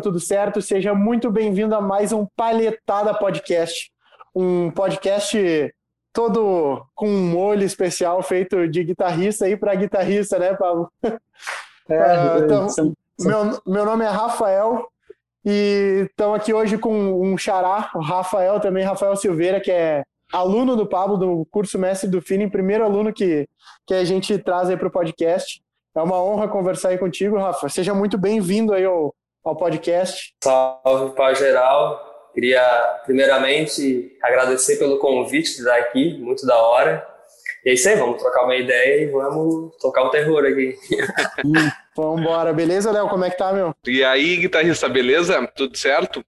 tudo certo? Seja muito bem-vindo a mais um Palhetada Podcast. Um podcast todo com um molho especial feito de guitarrista aí para guitarrista, né, Pablo? É, então. Meu, meu nome é Rafael e estamos aqui hoje com um xará, o Rafael também, Rafael Silveira, que é aluno do Pablo, do curso Mestre do Feeling, primeiro aluno que, que a gente traz aí para o podcast. É uma honra conversar aí contigo, Rafa. Seja muito bem-vindo aí ao, ao podcast. Salve para geral. Queria, primeiramente, agradecer pelo convite de estar aqui, muito da hora. E é isso aí, vamos trocar uma ideia e vamos tocar o terror aqui. vamos embora, beleza, Léo? Como é que tá, meu? E aí, guitarrista, beleza? Tudo certo?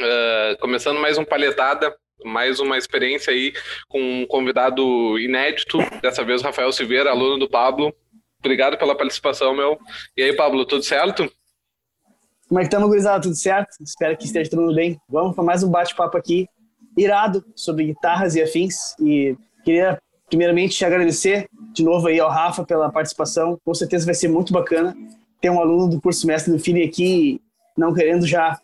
Uh, começando mais um Palhetada, mais uma experiência aí com um convidado inédito, dessa vez o Rafael Silveira, aluno do Pablo. Obrigado pela participação, meu. E aí, Pablo, tudo certo? Como é que estamos, gurizada? Tudo certo? Espero que esteja todo mundo bem. Vamos para mais um bate-papo aqui, irado, sobre guitarras e afins. E queria, primeiramente, te agradecer de novo aí ao Rafa pela participação. Com certeza vai ser muito bacana ter um aluno do curso mestre do Feeling aqui, não querendo já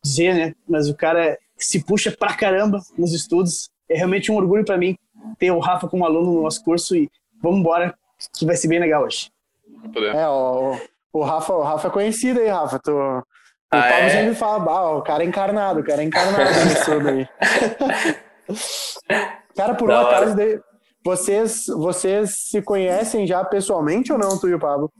dizer, né? Mas o cara se puxa pra caramba nos estudos. É realmente um orgulho para mim ter o Rafa como aluno no nosso curso e vamos embora que vai ser bem legal hoje. É, o, o, Rafa, o Rafa é conhecido aí, Rafa. Tu, o ah, Pablo é? sempre fala, bah, o cara é encarnado, o cara é encarnado nisso tudo aí. cara, por um acaso, de, vocês, vocês se conhecem já pessoalmente ou não, tu e o Pablo?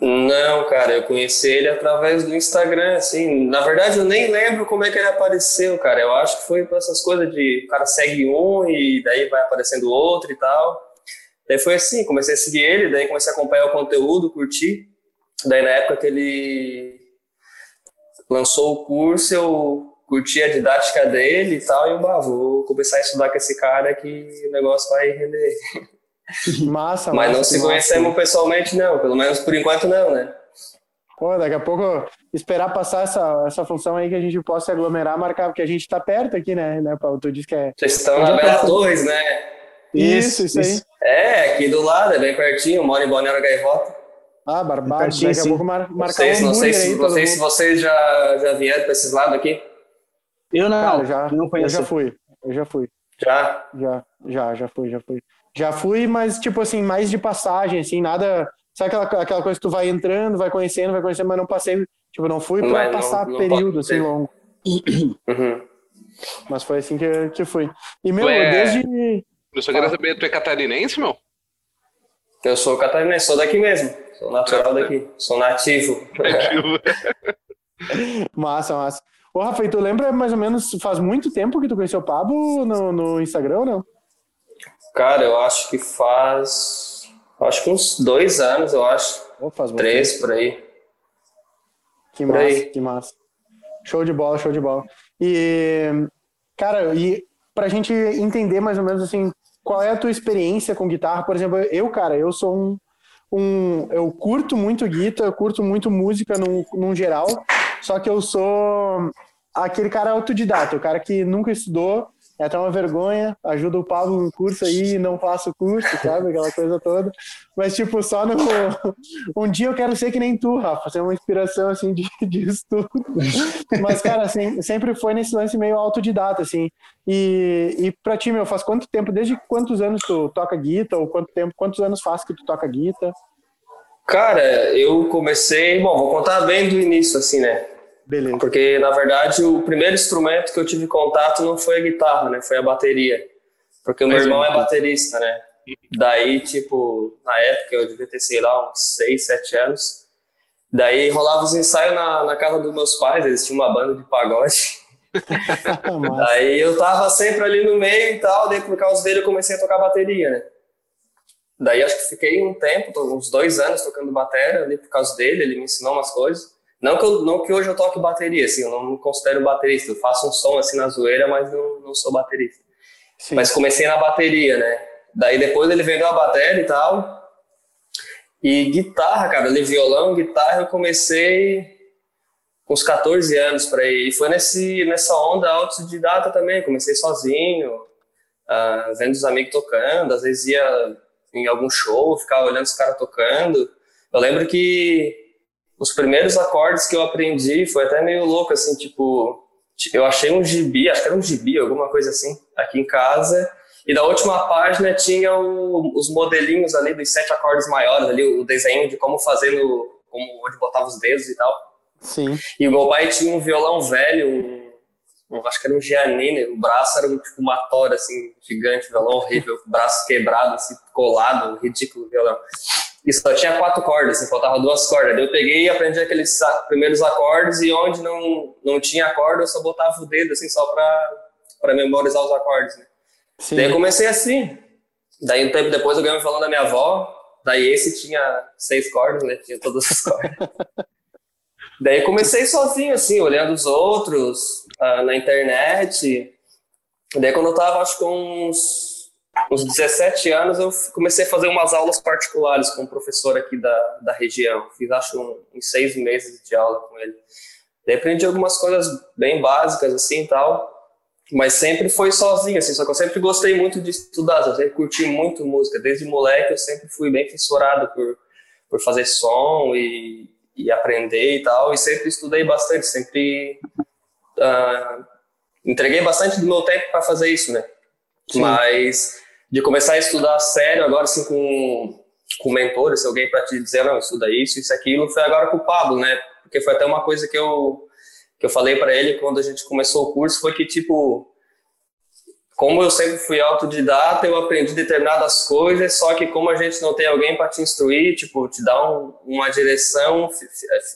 Não, cara, eu conheci ele através do Instagram, assim. Na verdade, eu nem lembro como é que ele apareceu, cara. Eu acho que foi por essas coisas de o cara segue um e daí vai aparecendo outro e tal. Daí foi assim, comecei a seguir ele, daí comecei a acompanhar o conteúdo, curtir. Daí na época que ele lançou o curso, eu curti a didática dele e tal, e eu, bah, vou começar a estudar com esse cara que o negócio vai render. Massa, Mas massa, não se conhecemos pessoalmente, não, pelo menos por enquanto não, né? Pô, daqui a pouco esperar passar essa, essa função aí que a gente possa aglomerar, marcar, porque a gente tá perto aqui, né, né Paulo? Tu disse que é. Vocês estão na Bela Torres, né? Isso, isso, isso, aí. É, aqui do lado, é bem pertinho, moro em Balneário Gaivota. Ah, barbado, daqui a pouco mar, marcar vocês, um não sei, se, aí, não sei se vocês já, já vieram para esses lados aqui. Eu não, Cara, já, não conheço. Eu já fui, eu já fui. Já? Já, já, já fui, já fui. Já fui, mas tipo assim, mais de passagem, assim, nada... Sabe aquela, aquela coisa que tu vai entrando, vai conhecendo, vai conhecendo, mas não passei, tipo, não fui para passar não, não período, assim, longo. Uhum. Mas foi assim que, que fui. E, meu, é... desde eu só queria saber, tu é catarinense, meu? Eu sou catarinense, sou daqui mesmo. Sou natural daqui. Sou nativo. Nativo. massa, massa. Ô, Rafa, e tu lembra mais ou menos, faz muito tempo que tu conheceu o Pablo no, no Instagram ou não? Cara, eu acho que faz. Acho que uns dois anos, eu acho. Oh, faz Três tempo. por aí. Que por massa, aí. que massa. Show de bola, show de bola. E, cara, e pra gente entender mais ou menos assim, qual é a tua experiência com guitarra? Por exemplo, eu, cara, eu sou um, um eu curto muito guitarra, curto muito música num geral, só que eu sou aquele cara autodidata, o cara que nunca estudou, é até uma vergonha, ajuda o Pablo no curso aí e não faço o curso, sabe? Aquela coisa toda. Mas, tipo, só no. Um dia eu quero ser que nem tu, Rafa, ser uma inspiração, assim, de, de estudo. Mas, cara, assim, sempre foi nesse lance meio autodidata, assim. E, e pra ti, meu, faz quanto tempo, desde quantos anos tu toca guitarra, ou quanto tempo, quantos anos faz que tu toca guitarra? Cara, eu comecei, bom, vou contar bem do início, assim, né? Beleza. Porque, na verdade, o primeiro instrumento que eu tive contato não foi a guitarra, né? Foi a bateria. Porque o meu irmão é baterista, né? Daí, tipo, na época eu devia ter, sei lá, uns 6, 7 anos. Daí rolava os ensaios na, na casa dos meus pais, eles tinham uma banda de pagode. daí eu tava sempre ali no meio e tal, daí por causa dele eu comecei a tocar bateria, né? Daí acho que fiquei um tempo, uns dois anos tocando bateria ali por causa dele, ele me ensinou umas coisas. Não que, eu, não que hoje eu toque bateria, assim, eu não me considero baterista. Eu faço um som assim na zoeira, mas não, não sou baterista. Sim. Mas comecei na bateria, né? Daí depois ele vendeu a bateria e tal. E guitarra, cara, ali violão, guitarra, eu comecei com uns 14 anos para ir. E foi nesse, nessa onda autodidata também. Comecei sozinho, uh, vendo os amigos tocando. Às vezes ia em algum show, ficava olhando os caras tocando. Eu lembro que os primeiros acordes que eu aprendi foi até meio louco, assim, tipo, eu achei um gibi, acho que era um gibi, alguma coisa assim, aqui em casa, e na última página tinha o, os modelinhos ali dos sete acordes maiores, ali, o desenho de como fazer no, como onde botava os dedos e tal. Sim. E o meu pai tinha um violão velho, um, um, acho que era um Giannini, o braço era um, tipo uma tora, assim, gigante, violão horrível, braço quebrado, assim, colado, ridículo violão. E só tinha quatro cordas, assim, faltava duas cordas. Daí eu peguei e aprendi aqueles primeiros acordes e onde não, não tinha acorde eu só botava o dedo, assim, só pra, pra memorizar os acordes, né? Sim. Daí eu comecei assim. Daí um tempo depois eu ganhei um violão da minha avó, daí esse tinha seis cordas, né? Tinha todas as cordas. daí comecei sozinho, assim, olhando os outros uh, na internet. Daí quando eu tava, acho que uns uns 17 anos, eu comecei a fazer umas aulas particulares com um professor aqui da, da região. Fiz, acho, um, uns seis meses de aula com ele. Daí aprendi algumas coisas bem básicas, assim, tal. Mas sempre foi sozinho, assim. Só que eu sempre gostei muito de estudar. Eu sempre curti muito música. Desde moleque, eu sempre fui bem fissurado por, por fazer som e, e aprender e tal. E sempre estudei bastante. Sempre... Uh, entreguei bastante do meu tempo para fazer isso, né? Sim. Mas de começar a estudar sério, agora assim com, com mentores, alguém para te dizer, não, estuda isso, isso, aquilo, foi agora com o Pablo, né? Porque foi até uma coisa que eu, que eu falei para ele quando a gente começou o curso, foi que, tipo, como eu sempre fui autodidata, eu aprendi determinadas coisas, só que como a gente não tem alguém para te instruir, tipo, te dar um, uma direção,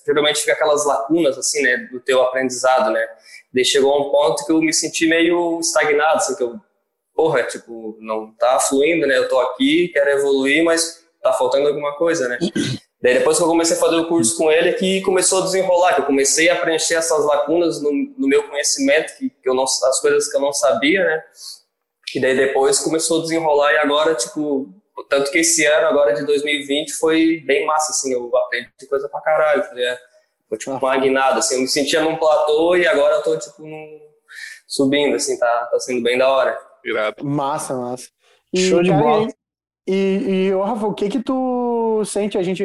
geralmente fica aquelas lacunas, assim, né, do teu aprendizado, né? Daí chegou um ponto que eu me senti meio estagnado, assim, que eu porra, tipo, não tá fluindo, né? Eu tô aqui, quero evoluir, mas tá faltando alguma coisa, né? Daí depois que eu comecei a fazer o curso com ele, é que começou a desenrolar, que eu comecei a preencher essas lacunas no, no meu conhecimento, que, que eu não, as coisas que eu não sabia, né? E daí depois começou a desenrolar e agora, tipo, tanto que esse ano, agora de 2020, foi bem massa, assim, eu aprendi coisa pra caralho, tá ligado? Foi tipo uma guinada, assim, eu me sentia num platô e agora eu tô, tipo, num... subindo, assim, tá, tá sendo bem da hora. Irado. Massa, massa. E, Show de cara, bola. E, e, e Rafa, o que que tu sente a gente,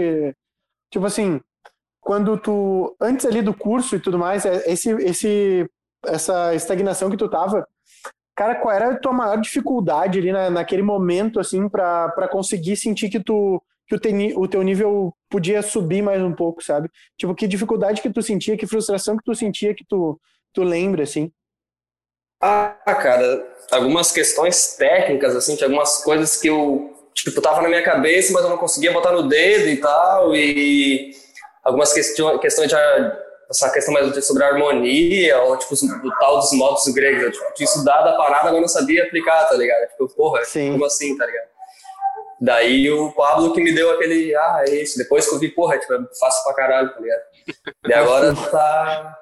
tipo assim, quando tu, antes ali do curso e tudo mais, é, esse, esse, essa estagnação que tu tava, cara, qual era a tua maior dificuldade ali na, naquele momento, assim, para conseguir sentir que tu, que o, te, o teu nível podia subir mais um pouco, sabe? Tipo, que dificuldade que tu sentia, que frustração que tu sentia que tu, tu lembra, assim? Ah, cara, algumas questões técnicas, assim, de algumas coisas que eu, tipo, tava na minha cabeça, mas eu não conseguia botar no dedo e tal, e algumas questões, questões de, essa questão mais sobre a harmonia, ou, tipo, do tal dos modos gregos, eu, tipo, tinha estudado a parada, mas não sabia aplicar, tá ligado? Tipo, porra, Sim. como assim, tá ligado? Daí o Pablo que me deu aquele, ah, é isso, depois que eu vi, porra, tipo, é fácil pra caralho, tá ligado? E agora tá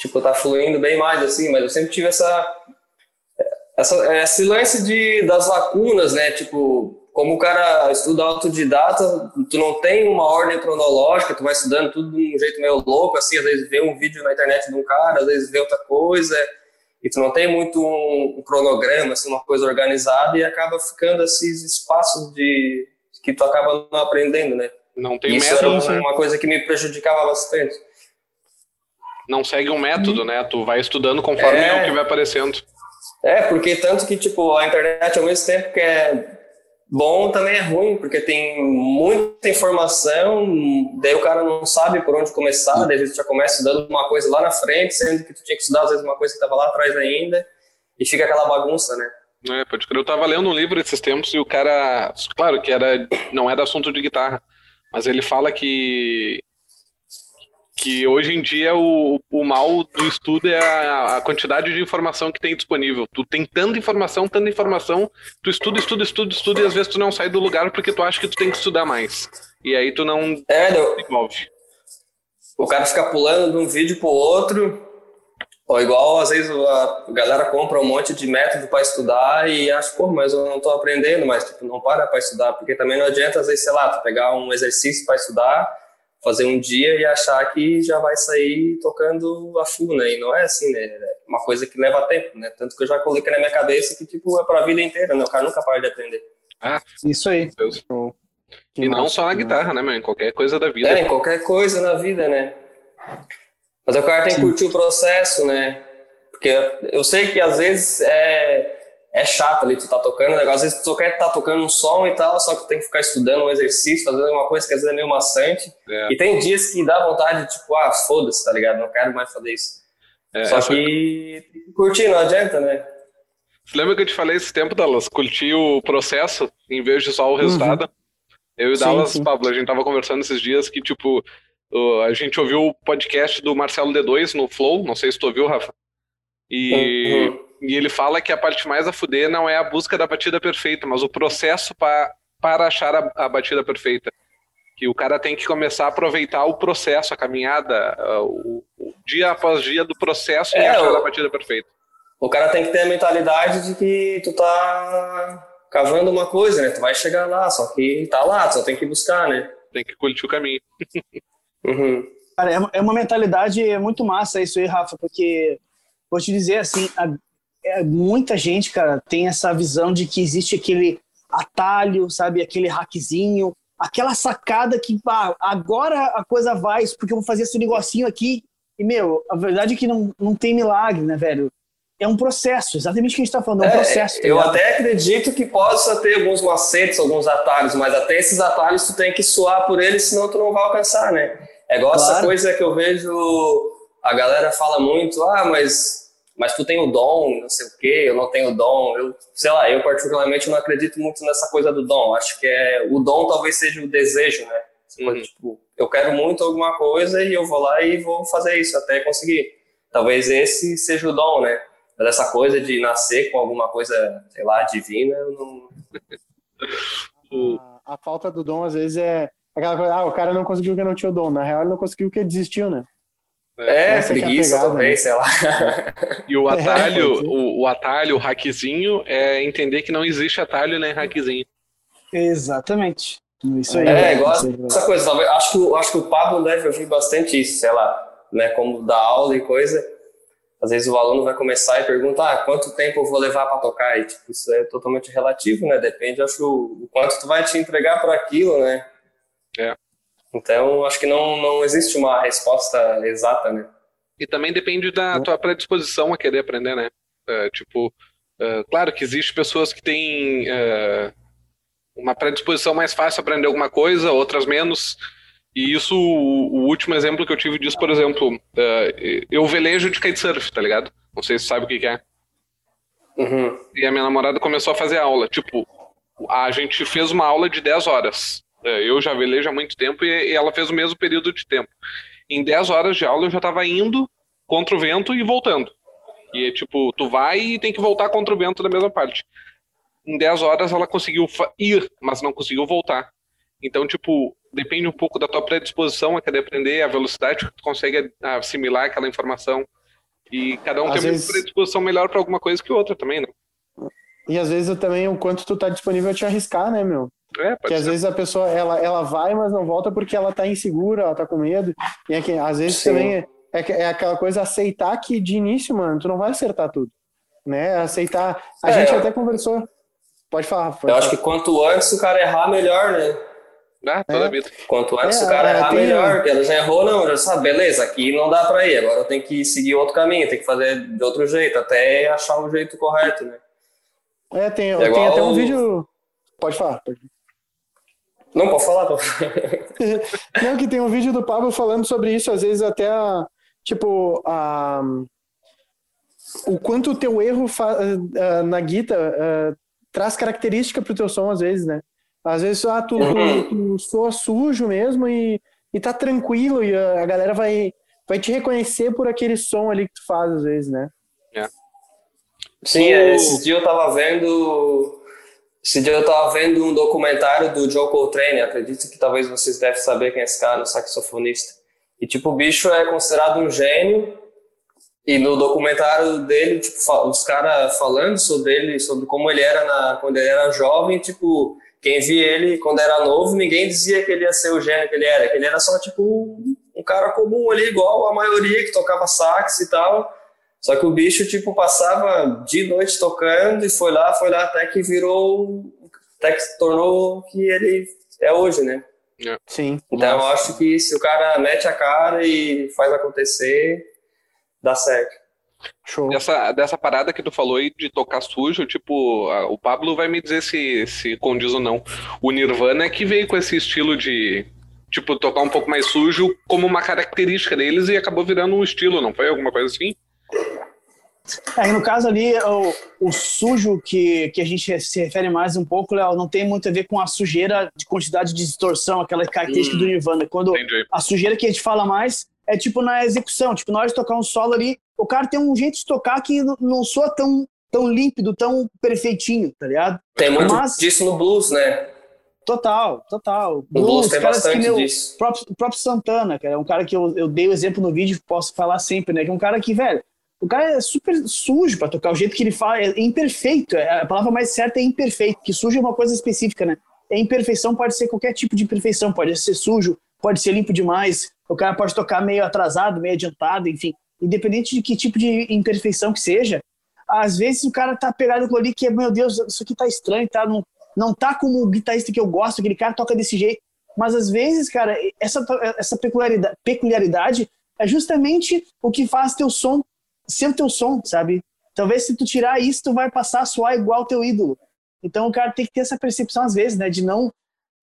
tipo, tá fluindo bem mais, assim, mas eu sempre tive essa, essa esse lance de, das lacunas, né, tipo, como o cara estuda autodidata, tu não tem uma ordem cronológica, tu vai estudando tudo de um jeito meio louco, assim, às vezes vê um vídeo na internet de um cara, às vezes vê outra coisa, e tu não tem muito um, um cronograma, assim, uma coisa organizada, e acaba ficando esses espaços de que tu acaba não aprendendo, né. Não tem Isso método, era uma, uma coisa que me prejudicava bastante não segue um método, né? Tu vai estudando conforme é, o que vai aparecendo. É, porque tanto que, tipo, a internet ao mesmo tempo que é bom, também é ruim, porque tem muita informação, daí o cara não sabe por onde começar, daí a gente já começa estudando uma coisa lá na frente, sendo que tu tinha que estudar às vezes uma coisa que estava lá atrás ainda, e fica aquela bagunça, né? É, pode crer. Eu tava lendo um livro esses tempos e o cara, claro que era, não era assunto de guitarra, mas ele fala que que hoje em dia o, o mal do estudo é a, a, quantidade de informação que tem disponível. Tu tem tanta informação, tanta informação, tu estuda, estuda, estuda, estuda e às vezes tu não sai do lugar porque tu acha que tu tem que estudar mais. E aí tu não é, não. desenvolve. O cara fica pulando de um vídeo pro outro, ou igual às vezes a galera compra um monte de método para estudar e acha, pô, mas eu não tô aprendendo, mas tipo, não para para estudar, porque também não adianta às vezes, sei lá, tu pegar um exercício para estudar fazer um dia e achar que já vai sair tocando a full, né? E não é assim, né? É uma coisa que leva tempo, né? Tanto que eu já coloquei na minha cabeça que, tipo, é pra vida inteira, né? O cara nunca para de aprender. Ah, isso aí. Que e não só na guitarra, né, meu? Em qualquer coisa da vida. É, em qualquer coisa na vida, né? Mas o cara tem que curtir o processo, né? Porque eu sei que às vezes é, é chato ali, tu tá tocando, né? às vezes tu só quer estar tá tocando um som e tal, só que tu tem que ficar estudando um exercício, fazendo uma coisa que às vezes é meio maçante. É. E tem dias que dá vontade, tipo, ah, foda-se, tá ligado? Não quero mais fazer isso. É, só que curtir, não adianta, né? Você lembra que eu te falei esse tempo, Dallas? Curtir o processo em vez de só o resultado? Uhum. Eu e o Dallas, sim. Pablo, a gente tava conversando esses dias que, tipo, a gente ouviu o podcast do Marcelo D2 no Flow, não sei se tu ouviu, Rafa. E, uhum. E ele fala que a parte mais a fuder não é a busca da batida perfeita, mas o processo pra, para achar a, a batida perfeita. Que o cara tem que começar a aproveitar o processo, a caminhada, o, o dia após dia do processo é, e achar o, a batida perfeita. O cara tem que ter a mentalidade de que tu tá cavando uma coisa, né? Tu vai chegar lá, só que tá lá, tu só tem que buscar, né? Tem que curtir o caminho. uhum. Cara, é, é uma mentalidade muito massa isso aí, Rafa, porque vou te dizer assim, a, é, muita gente, cara, tem essa visão de que existe aquele atalho, sabe, aquele hackzinho, aquela sacada que pá, agora a coisa vai, porque eu vou fazer esse negocinho aqui. E, meu, a verdade é que não, não tem milagre, né, velho? é um processo, exatamente o que a gente está falando, é um é, processo. Tá eu até acredito que possa ter alguns macetes, alguns atalhos, mas até esses atalhos tu tem que suar por eles, senão tu não vai alcançar, né? É igual claro. essa coisa que eu vejo, a galera fala muito, ah, mas, mas tu tem o dom, não sei o quê, eu não tenho o dom. Eu, sei lá, eu particularmente não acredito muito nessa coisa do dom. Acho que é, o dom talvez seja o desejo, né? Uhum. Tipo, eu quero muito alguma coisa e eu vou lá e vou fazer isso até conseguir. Talvez esse seja o dom, né? Mas essa coisa de nascer com alguma coisa, sei lá, divina, eu não. a, a, falta do dom, às vezes, é aquela coisa, ah, o cara não conseguiu porque não tinha o dom. Na real, ele não conseguiu porque desistiu, né? É, preguiça é pegada, também, né? sei lá. E o atalho, é, o, o atalho, o hackzinho, é entender que não existe atalho nem hackzinho. Exatamente. Isso aí. É, igual essa coisa. Acho que, acho que o Pablo deve ouvir bastante isso, sei lá, né? Como dar aula e coisa às vezes o aluno vai começar e pergunta, ah, quanto tempo eu vou levar para tocar? E tipo, isso é totalmente relativo, né? Depende, acho, o quanto tu vai te entregar para aquilo, né? É. Então, acho que não, não existe uma resposta exata, né? E também depende da tua predisposição a querer aprender, né? É, tipo, é, claro que existe pessoas que têm é, uma predisposição mais fácil a aprender alguma coisa, outras menos. E isso, o, último exemplo que eu tive disso, por exemplo, uh, eu velejo de kitesurf, tá ligado? Não sei se sabe o que, que é. Uhum. E a minha namorada começou a fazer aula. Tipo, a gente fez uma aula de 10 horas. Uh, eu já velejo há muito tempo e, ela fez o mesmo período de tempo. Em 10 horas de aula eu já tava indo contra o vento e voltando. E tipo, tu vai e tem que voltar contra o vento da mesma parte. Em 10 horas ela conseguiu ir, mas não conseguiu voltar. Então, tipo, depende um pouco da tua predisposição a querer aprender, a velocidade que tu consegue assimilar aquela informação. E cada um às tem vezes... uma predisposição melhor para alguma coisa que outra também, né? E às vezes também o quanto tu tá disponível a te arriscar, né, meu? É, que às vezes a pessoa ela, ela vai, mas não volta porque ela tá insegura, ela tá com medo. E é que, às vezes Sim. também é, é, é, aquela coisa aceitar que de início, mano, tu não vai acertar tudo. Né? Aceitar. A é, gente até conversou. Pode falar. Pode eu falar. acho que quanto antes o cara errar, melhor, né? Ah, toda é. vida. Quanto antes é, o cara errar, melhor. Porque ela já errou, não, já sabe, beleza, aqui não dá pra ir, agora eu tenho que seguir outro caminho, tem que fazer de outro jeito, até achar o jeito correto, né? É, tem, é tem até um vídeo. Pode falar, pode. Não, pode falar, pode Não, que tem um vídeo do Pablo falando sobre isso, às vezes até a, tipo, a, o quanto o teu erro fa, na guita uh, traz característica pro teu som, às vezes, né? Às vezes, ah, tu, tu, tu soa sujo mesmo e, e tá tranquilo e a, a, galera vai, vai te reconhecer por aquele som ali que tu faz, às vezes, né? É. Sim, é, esse dia eu tava vendo. Esse dia eu tava vendo um documentário do Joe Coltrane, acredito que talvez vocês devem saber quem é esse cara, o saxofonista. E tipo, o bicho é considerado um gênio. E no documentário dele, tipo, os caras falando sobre ele, sobre como ele era na, quando ele era jovem, tipo, quem via ele quando era novo, ninguém dizia que ele ia ser o gênio que ele era, que ele era só tipo um cara comum ali, igual a maioria que tocava sax e tal. Só que o bicho, tipo, passava de noite tocando e foi lá, foi lá até que virou até que se tornou o que ele é hoje, né? É. Sim. Então eu acho que se o cara mete a cara e faz acontecer, dá certo. Show. Dessa, dessa parada que tu falou aí de tocar sujo, tipo, a, o Pablo vai me dizer se, se condiz ou não. O Nirvana é que veio com esse estilo de, tipo, tocar um pouco mais sujo como uma característica deles e acabou virando um estilo, não foi alguma coisa assim? É, no caso ali, o, o, sujo que, que a gente se refere mais um pouco, Léo, não tem muito a ver com a sujeira de quantidade de distorção, aquela característica hum, do Nirvana. Quando entendi. a sujeira que a gente fala mais é tipo na execução, tipo, na hora de tocar um solo ali, o cara tem um jeito de tocar que não soa tão, tão límpido, tão perfeitinho, tá ligado? Tem muito Mas, disso no blues, né? Total, total. No blues, blues tem bastante meu, disso. O próprio, próprio Santana, cara, é um cara que eu, eu dei o exemplo no vídeo, posso falar sempre, né? Que é um cara que, velho, o cara é super sujo para tocar. O jeito que ele fala é imperfeito. É, a palavra mais certa é imperfeito, que sujo é uma coisa específica, né? A imperfeição pode ser qualquer tipo de imperfeição. Pode ser sujo, pode ser limpo demais. O cara pode tocar meio atrasado, meio adiantado, enfim. Independente de que tipo de imperfeição que seja, às vezes o cara tá pegado com ali que, meu Deus, isso aqui tá estranho, tá? Não, não tá como o guitarrista que eu gosto, aquele cara toca desse jeito. Mas às vezes, cara, essa, essa peculiaridade, peculiaridade é justamente o que faz teu som ser o teu som, sabe? Talvez se tu tirar isso, tu vai passar a soar igual teu ídolo. Então o cara tem que ter essa percepção às vezes, né, de não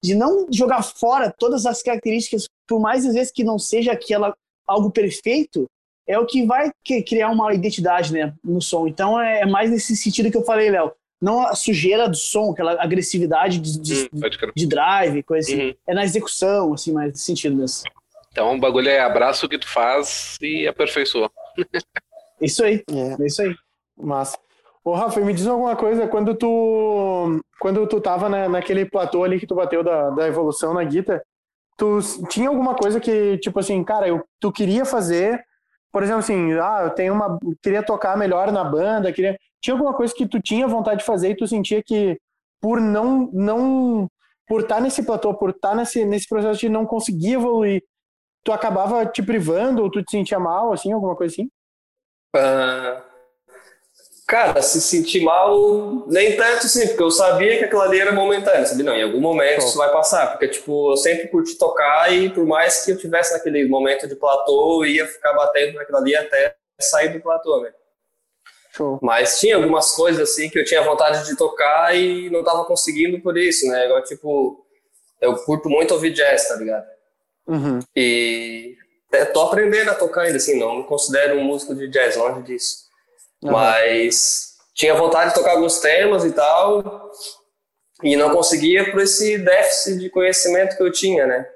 de não jogar fora todas as características, por mais às vezes que não seja aquela algo perfeito, é o que vai criar uma identidade, né, no som. Então é mais nesse sentido que eu falei, Léo. Não a sujeira do som, aquela agressividade de, de, hum, de drive, coisa assim. Uhum. É na execução, assim, mais nesse sentido mesmo. Então o bagulho é abraço o que tu faz e aperfeiçoa. Isso aí, é, é isso aí. Massa. Ô, Rafa, me diz alguma coisa, quando tu quando tu tava né, naquele platô ali que tu bateu da, da evolução na guitarra, tu tinha alguma coisa que, tipo assim, cara, eu, tu queria fazer, por exemplo, assim, ah, eu tenho uma, queria tocar melhor na banda, queria, tinha alguma coisa que tu tinha vontade de fazer e tu sentia que por não, não, por estar tá nesse platô, por estar tá nesse, nesse processo de não conseguir evoluir, tu acabava te privando ou tu te sentia mal, assim, alguma coisa assim? Uh, cara, se sentir mal, nem tanto sim, porque eu sabia que aquilo ali era momentâneo, sabia? Não, em algum momento isso vai passar, porque, tipo, eu sempre curti tocar e por mais que eu tivesse naquele momento de platô, eu ia ficar batendo naquilo ali até sair do platô, né? Show. Mas tinha algumas coisas, assim, que eu tinha vontade de tocar e não tava conseguindo por isso, né? Igual, tipo, eu curto muito ouvir jazz, tá ligado? Uhum. E é, tô aprendendo a tocar ainda, assim, não me considero um músico de jazz, longe disso. Uhum. Mas tinha vontade de tocar alguns temas e tal, e não conseguia por esse déficit de conhecimento que eu tinha, né?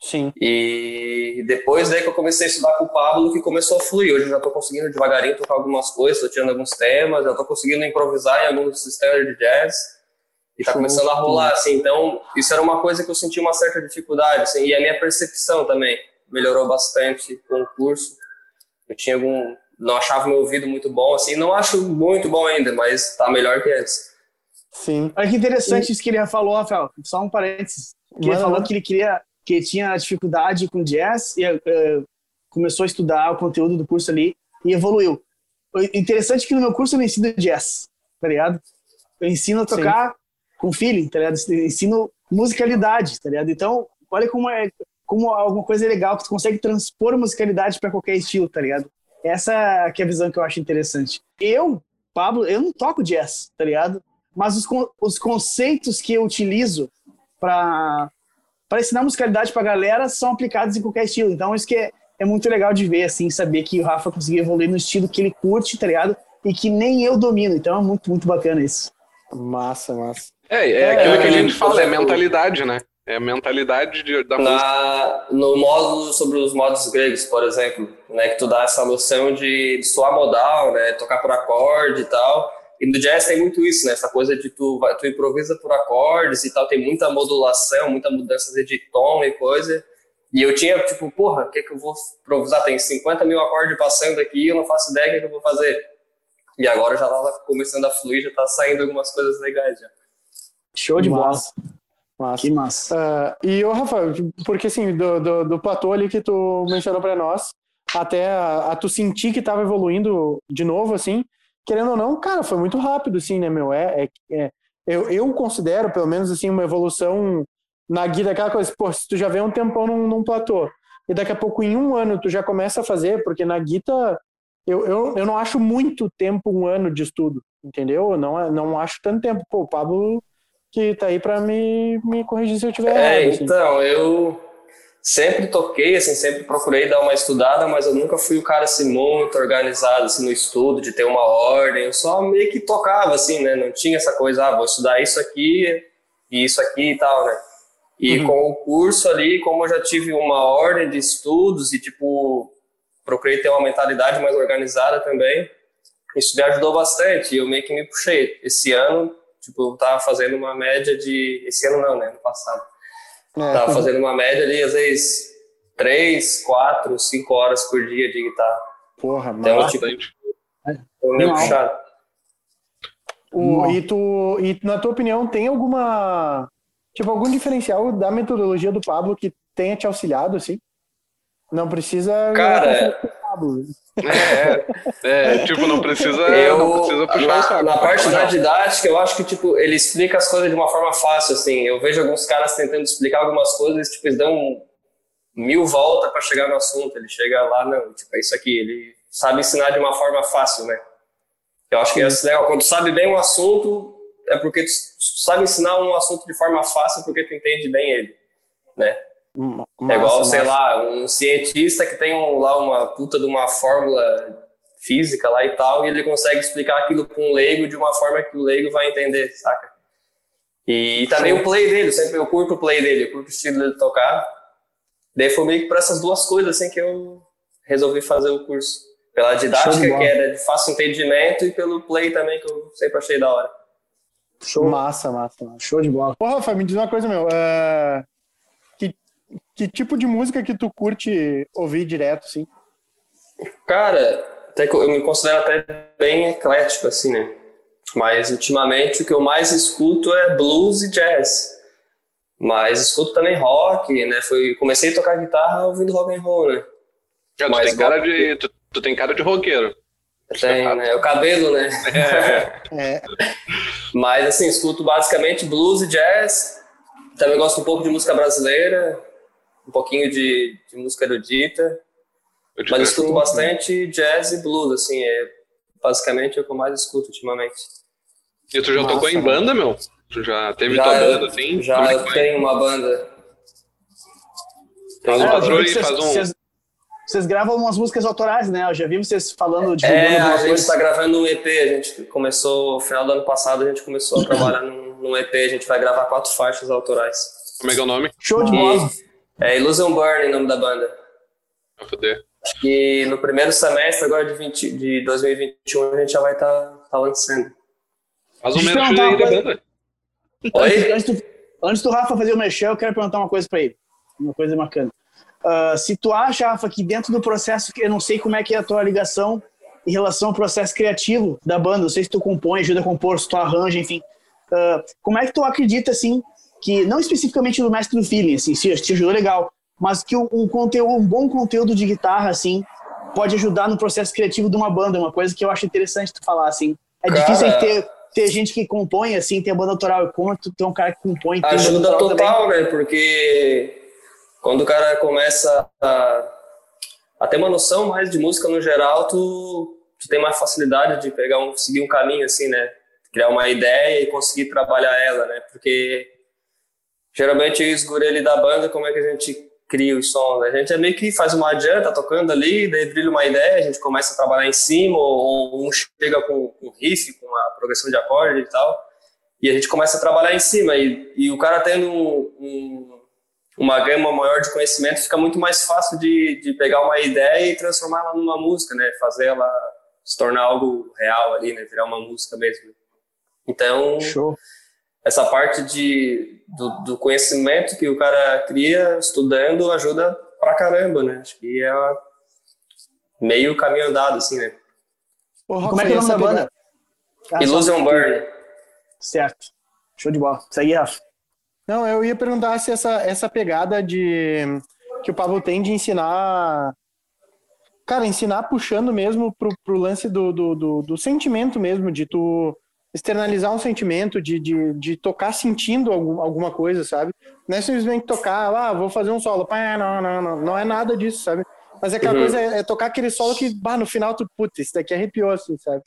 Sim. E depois daí que eu comecei a estudar com o Pablo, que começou a fluir. Hoje eu já tô conseguindo devagarinho tocar algumas coisas, tô tirando alguns temas, já tô conseguindo improvisar em alguns sistemas de jazz. E tá começando a rolar, assim. Então, isso era uma coisa que eu senti uma certa dificuldade, assim, e a minha percepção também melhorou bastante com o curso. Eu tinha algum. Não achava meu ouvido muito bom, assim, não acho muito bom ainda, mas tá melhor que antes. Sim. Olha que interessante isso que ele falou, Rafael. Só um parênteses. Que ele falou que ele queria, que tinha dificuldade com jazz e uh, começou a estudar o conteúdo do curso ali e evoluiu. Interessante que no meu curso eu não ensino jazz, tá ligado? Eu ensino a tocar Sim. com feeling, tá ligado? Eu ensino musicalidade, tá ligado? Então, olha como é como alguma coisa legal que tu consegue transpor musicalidade para qualquer estilo, tá ligado? Essa que é a visão que eu acho interessante. Eu, Pablo, eu não toco jazz, tá ligado? Mas os, os conceitos que eu utilizo para para ensinar musicalidade para galera são aplicados em qualquer estilo. Então isso que é, é muito legal de ver, assim, saber que o Rafa conseguiu evoluir no estilo que ele curte, tá ligado? E que nem eu domino. Então é muito, muito bacana isso. Massa, massa. É, é aquilo é, que a gente fala, é mentalidade, né? É a mentalidade de, da Na, música. No modo sobre os modos gregos, por exemplo, né, que tu dá essa noção de, de soar modal, né, tocar por acorde e tal. E no jazz tem muito isso, né, essa coisa de tu, tu improvisa por acordes e tal, tem muita modulação, muita mudança de tom e coisa. E eu tinha, tipo, porra, o que, é que eu vou improvisar? Tem 50 mil acordes passando aqui, eu não faço ideia do que, que eu vou fazer. E agora já tava começando a fluir, já tá saindo algumas coisas legais já. Show de bola. Massa. Que massa. Uh, e, ô, Rafa, porque assim, do, do, do platô ali que tu mencionou para nós, até a, a, tu sentir que tava evoluindo de novo, assim, querendo ou não, cara, foi muito rápido, assim, né, meu? É, é, é eu, eu considero, pelo menos assim, uma evolução na guia, aquela coisa, pô, se tu já vê um tempão num, num platô, e daqui a pouco, em um ano, tu já começa a fazer, porque na guita eu, eu, eu não acho muito tempo um ano de estudo, entendeu? Eu não, não acho tanto tempo. Pô, o Pablo que tá aí para me, me corrigir se eu tiver é, errado. Assim. Então, eu sempre toquei, assim, sempre procurei dar uma estudada, mas eu nunca fui o cara assim muito organizado assim no estudo, de ter uma ordem. Eu só meio que tocava assim, né? Não tinha essa coisa, ah, vou estudar isso aqui e isso aqui e tal, né? E uhum. com o curso ali, como eu já tive uma ordem de estudos e tipo procurei ter uma mentalidade mais organizada também, isso me ajudou bastante. E eu meio que me puxei. Esse ano, tipo, eu tava fazendo uma média de esse ano não, né? No passado é, Tava fazendo uma média ali, às vezes, três, quatro, cinco horas por dia de guitarra. Porra, então, tipo, foi meio puxado. O, e, tu, e na tua opinião, tem alguma. Tipo, algum diferencial da metodologia do Pablo que tenha te auxiliado, assim? Não precisa. Cara. É, é, tipo, não precisa, eu, não precisa puxar na. Na parte da didática, eu acho que, tipo, ele explica as coisas de uma forma fácil, assim. Eu vejo alguns caras tentando explicar algumas coisas, tipo, eles dão mil voltas para chegar no assunto. Ele chega lá, não, tipo, é isso aqui. Ele sabe ensinar de uma forma fácil, né? Eu acho que é legal. Quando tu sabe bem um assunto, é porque tu sabe ensinar um assunto de forma fácil porque tu entende bem ele, né? Massa, é igual, sei massa. lá, um cientista que tem um, lá uma puta de uma fórmula física lá e tal, e ele consegue explicar aquilo para um leigo de uma forma que o leigo vai entender, saca? E, também Sim. o play dele, sempre eu curto o play dele, eu curto o estilo dele tocar. Daí foi meio que por essas duas coisas assim que eu resolvi fazer o curso. Pela didática, que era de fácil entendimento, e pelo play também, que eu sempre achei da hora. Show. Massa, massa, massa. Show de bola. Pô, Rafa, me diz uma coisa, meu. Uh, que tipo de música que tu curte ouvir direto, assim? Cara, até que eu me considero até bem eclético, assim, né? Mas ultimamente o que eu mais escuto é blues e jazz. Mas escuto também rock, né? Foi, comecei a tocar guitarra ouvindo rock and roll, né? Já, tu, tem cara de, tu, tu, tem cara de roqueiro. Tem, né? O cabelo, né? É. é. Mas assim, escuto basicamente blues e jazz. Também gosto um pouco de música brasileira um pouquinho de, de música erudita, mas escuto bastante jazz e blues, assim, é basicamente o que eu mais escuto ultimamente. E tu já Nossa, tocou em banda, meu? Tu já teve já, tua banda, assim? Já eu tenho uma banda. Faz um patrão e faz um... Vocês, vocês gravam umas músicas autorais, né? Eu já vi vocês falando, de É, a gente está gravando um EP, a gente começou, no final do ano passado, a gente começou a trabalhar num, num EP, a gente vai gravar quatro faixas autorais. Como é que é o nome? Show de bola! É Illusion Burn o nome da banda. Foder. Acho que no primeiro semestre agora de, 20, de 2021 a gente já vai estar tá, tá lançando. Um merchan aí da banda. Oi? Antes, do, antes do Rafa fazer o merchan, eu quero perguntar uma coisa pra ele. Uma coisa bacana. Uh, se tu acha, Rafa, que dentro do processo, eu não sei como é que é a tua ligação em relação ao processo criativo da banda, não sei se tu compõe, ajuda a compor, se tu arranja, enfim. Uh, como é que tu acredita, assim, que não especificamente do mestre do feeling, assim, se te ajudou legal, mas que um, um, conteúdo, um bom conteúdo de guitarra, assim, pode ajudar no processo criativo de uma banda, uma coisa que eu acho interessante tu falar, assim. É Cara... difícil ter, ter gente que compõe, assim, tem a banda autoral, como tu tem um cara que compõe... Ajuda total, também. né, porque quando o cara começa a, a ter uma noção mais de música no geral, tu, tu tem mais facilidade de pegar um, seguir um caminho, assim, né, criar uma ideia e conseguir trabalhar ela, né, porque geralmente eu esguro ele da banda, como é que a gente cria os sons. A gente é meio que faz uma adianta, tá tocando ali, daí brilha uma ideia, a gente começa a trabalhar em cima, ou um chega com um riff, com a progressão de acorde e tal, e a gente começa a trabalhar em cima. E, e o cara tendo um, um, uma gama maior de conhecimento, fica muito mais fácil de, de pegar uma ideia e transformar ela numa música, né? Fazer ela se tornar algo real ali, né? Virar uma música mesmo. Então, Show. Essa parte de do, do, conhecimento que o cara cria estudando ajuda pra caramba, né? Acho que é meio caminho andado, assim, né? Como é que é o nome da banda? Ah, Illusion Burn. Certo. Show de bola. Segue, Rafa. Não, eu ia perguntar se essa, essa pegada de que o Pablo tem de ensinar. Cara, ensinar puxando mesmo pro, pro lance do, do, do, do sentimento mesmo, de tu externalizar um sentimento, de, de, de tocar sentindo algum, alguma coisa, sabe? Não é simplesmente tocar, ah, vou fazer um solo. Não, não, não. Não é nada disso, sabe? Mas aquela uhum. coisa é, é, tocar aquele solo que, bah, no final tu, putz, isso daqui arrepiou, assim, sabe?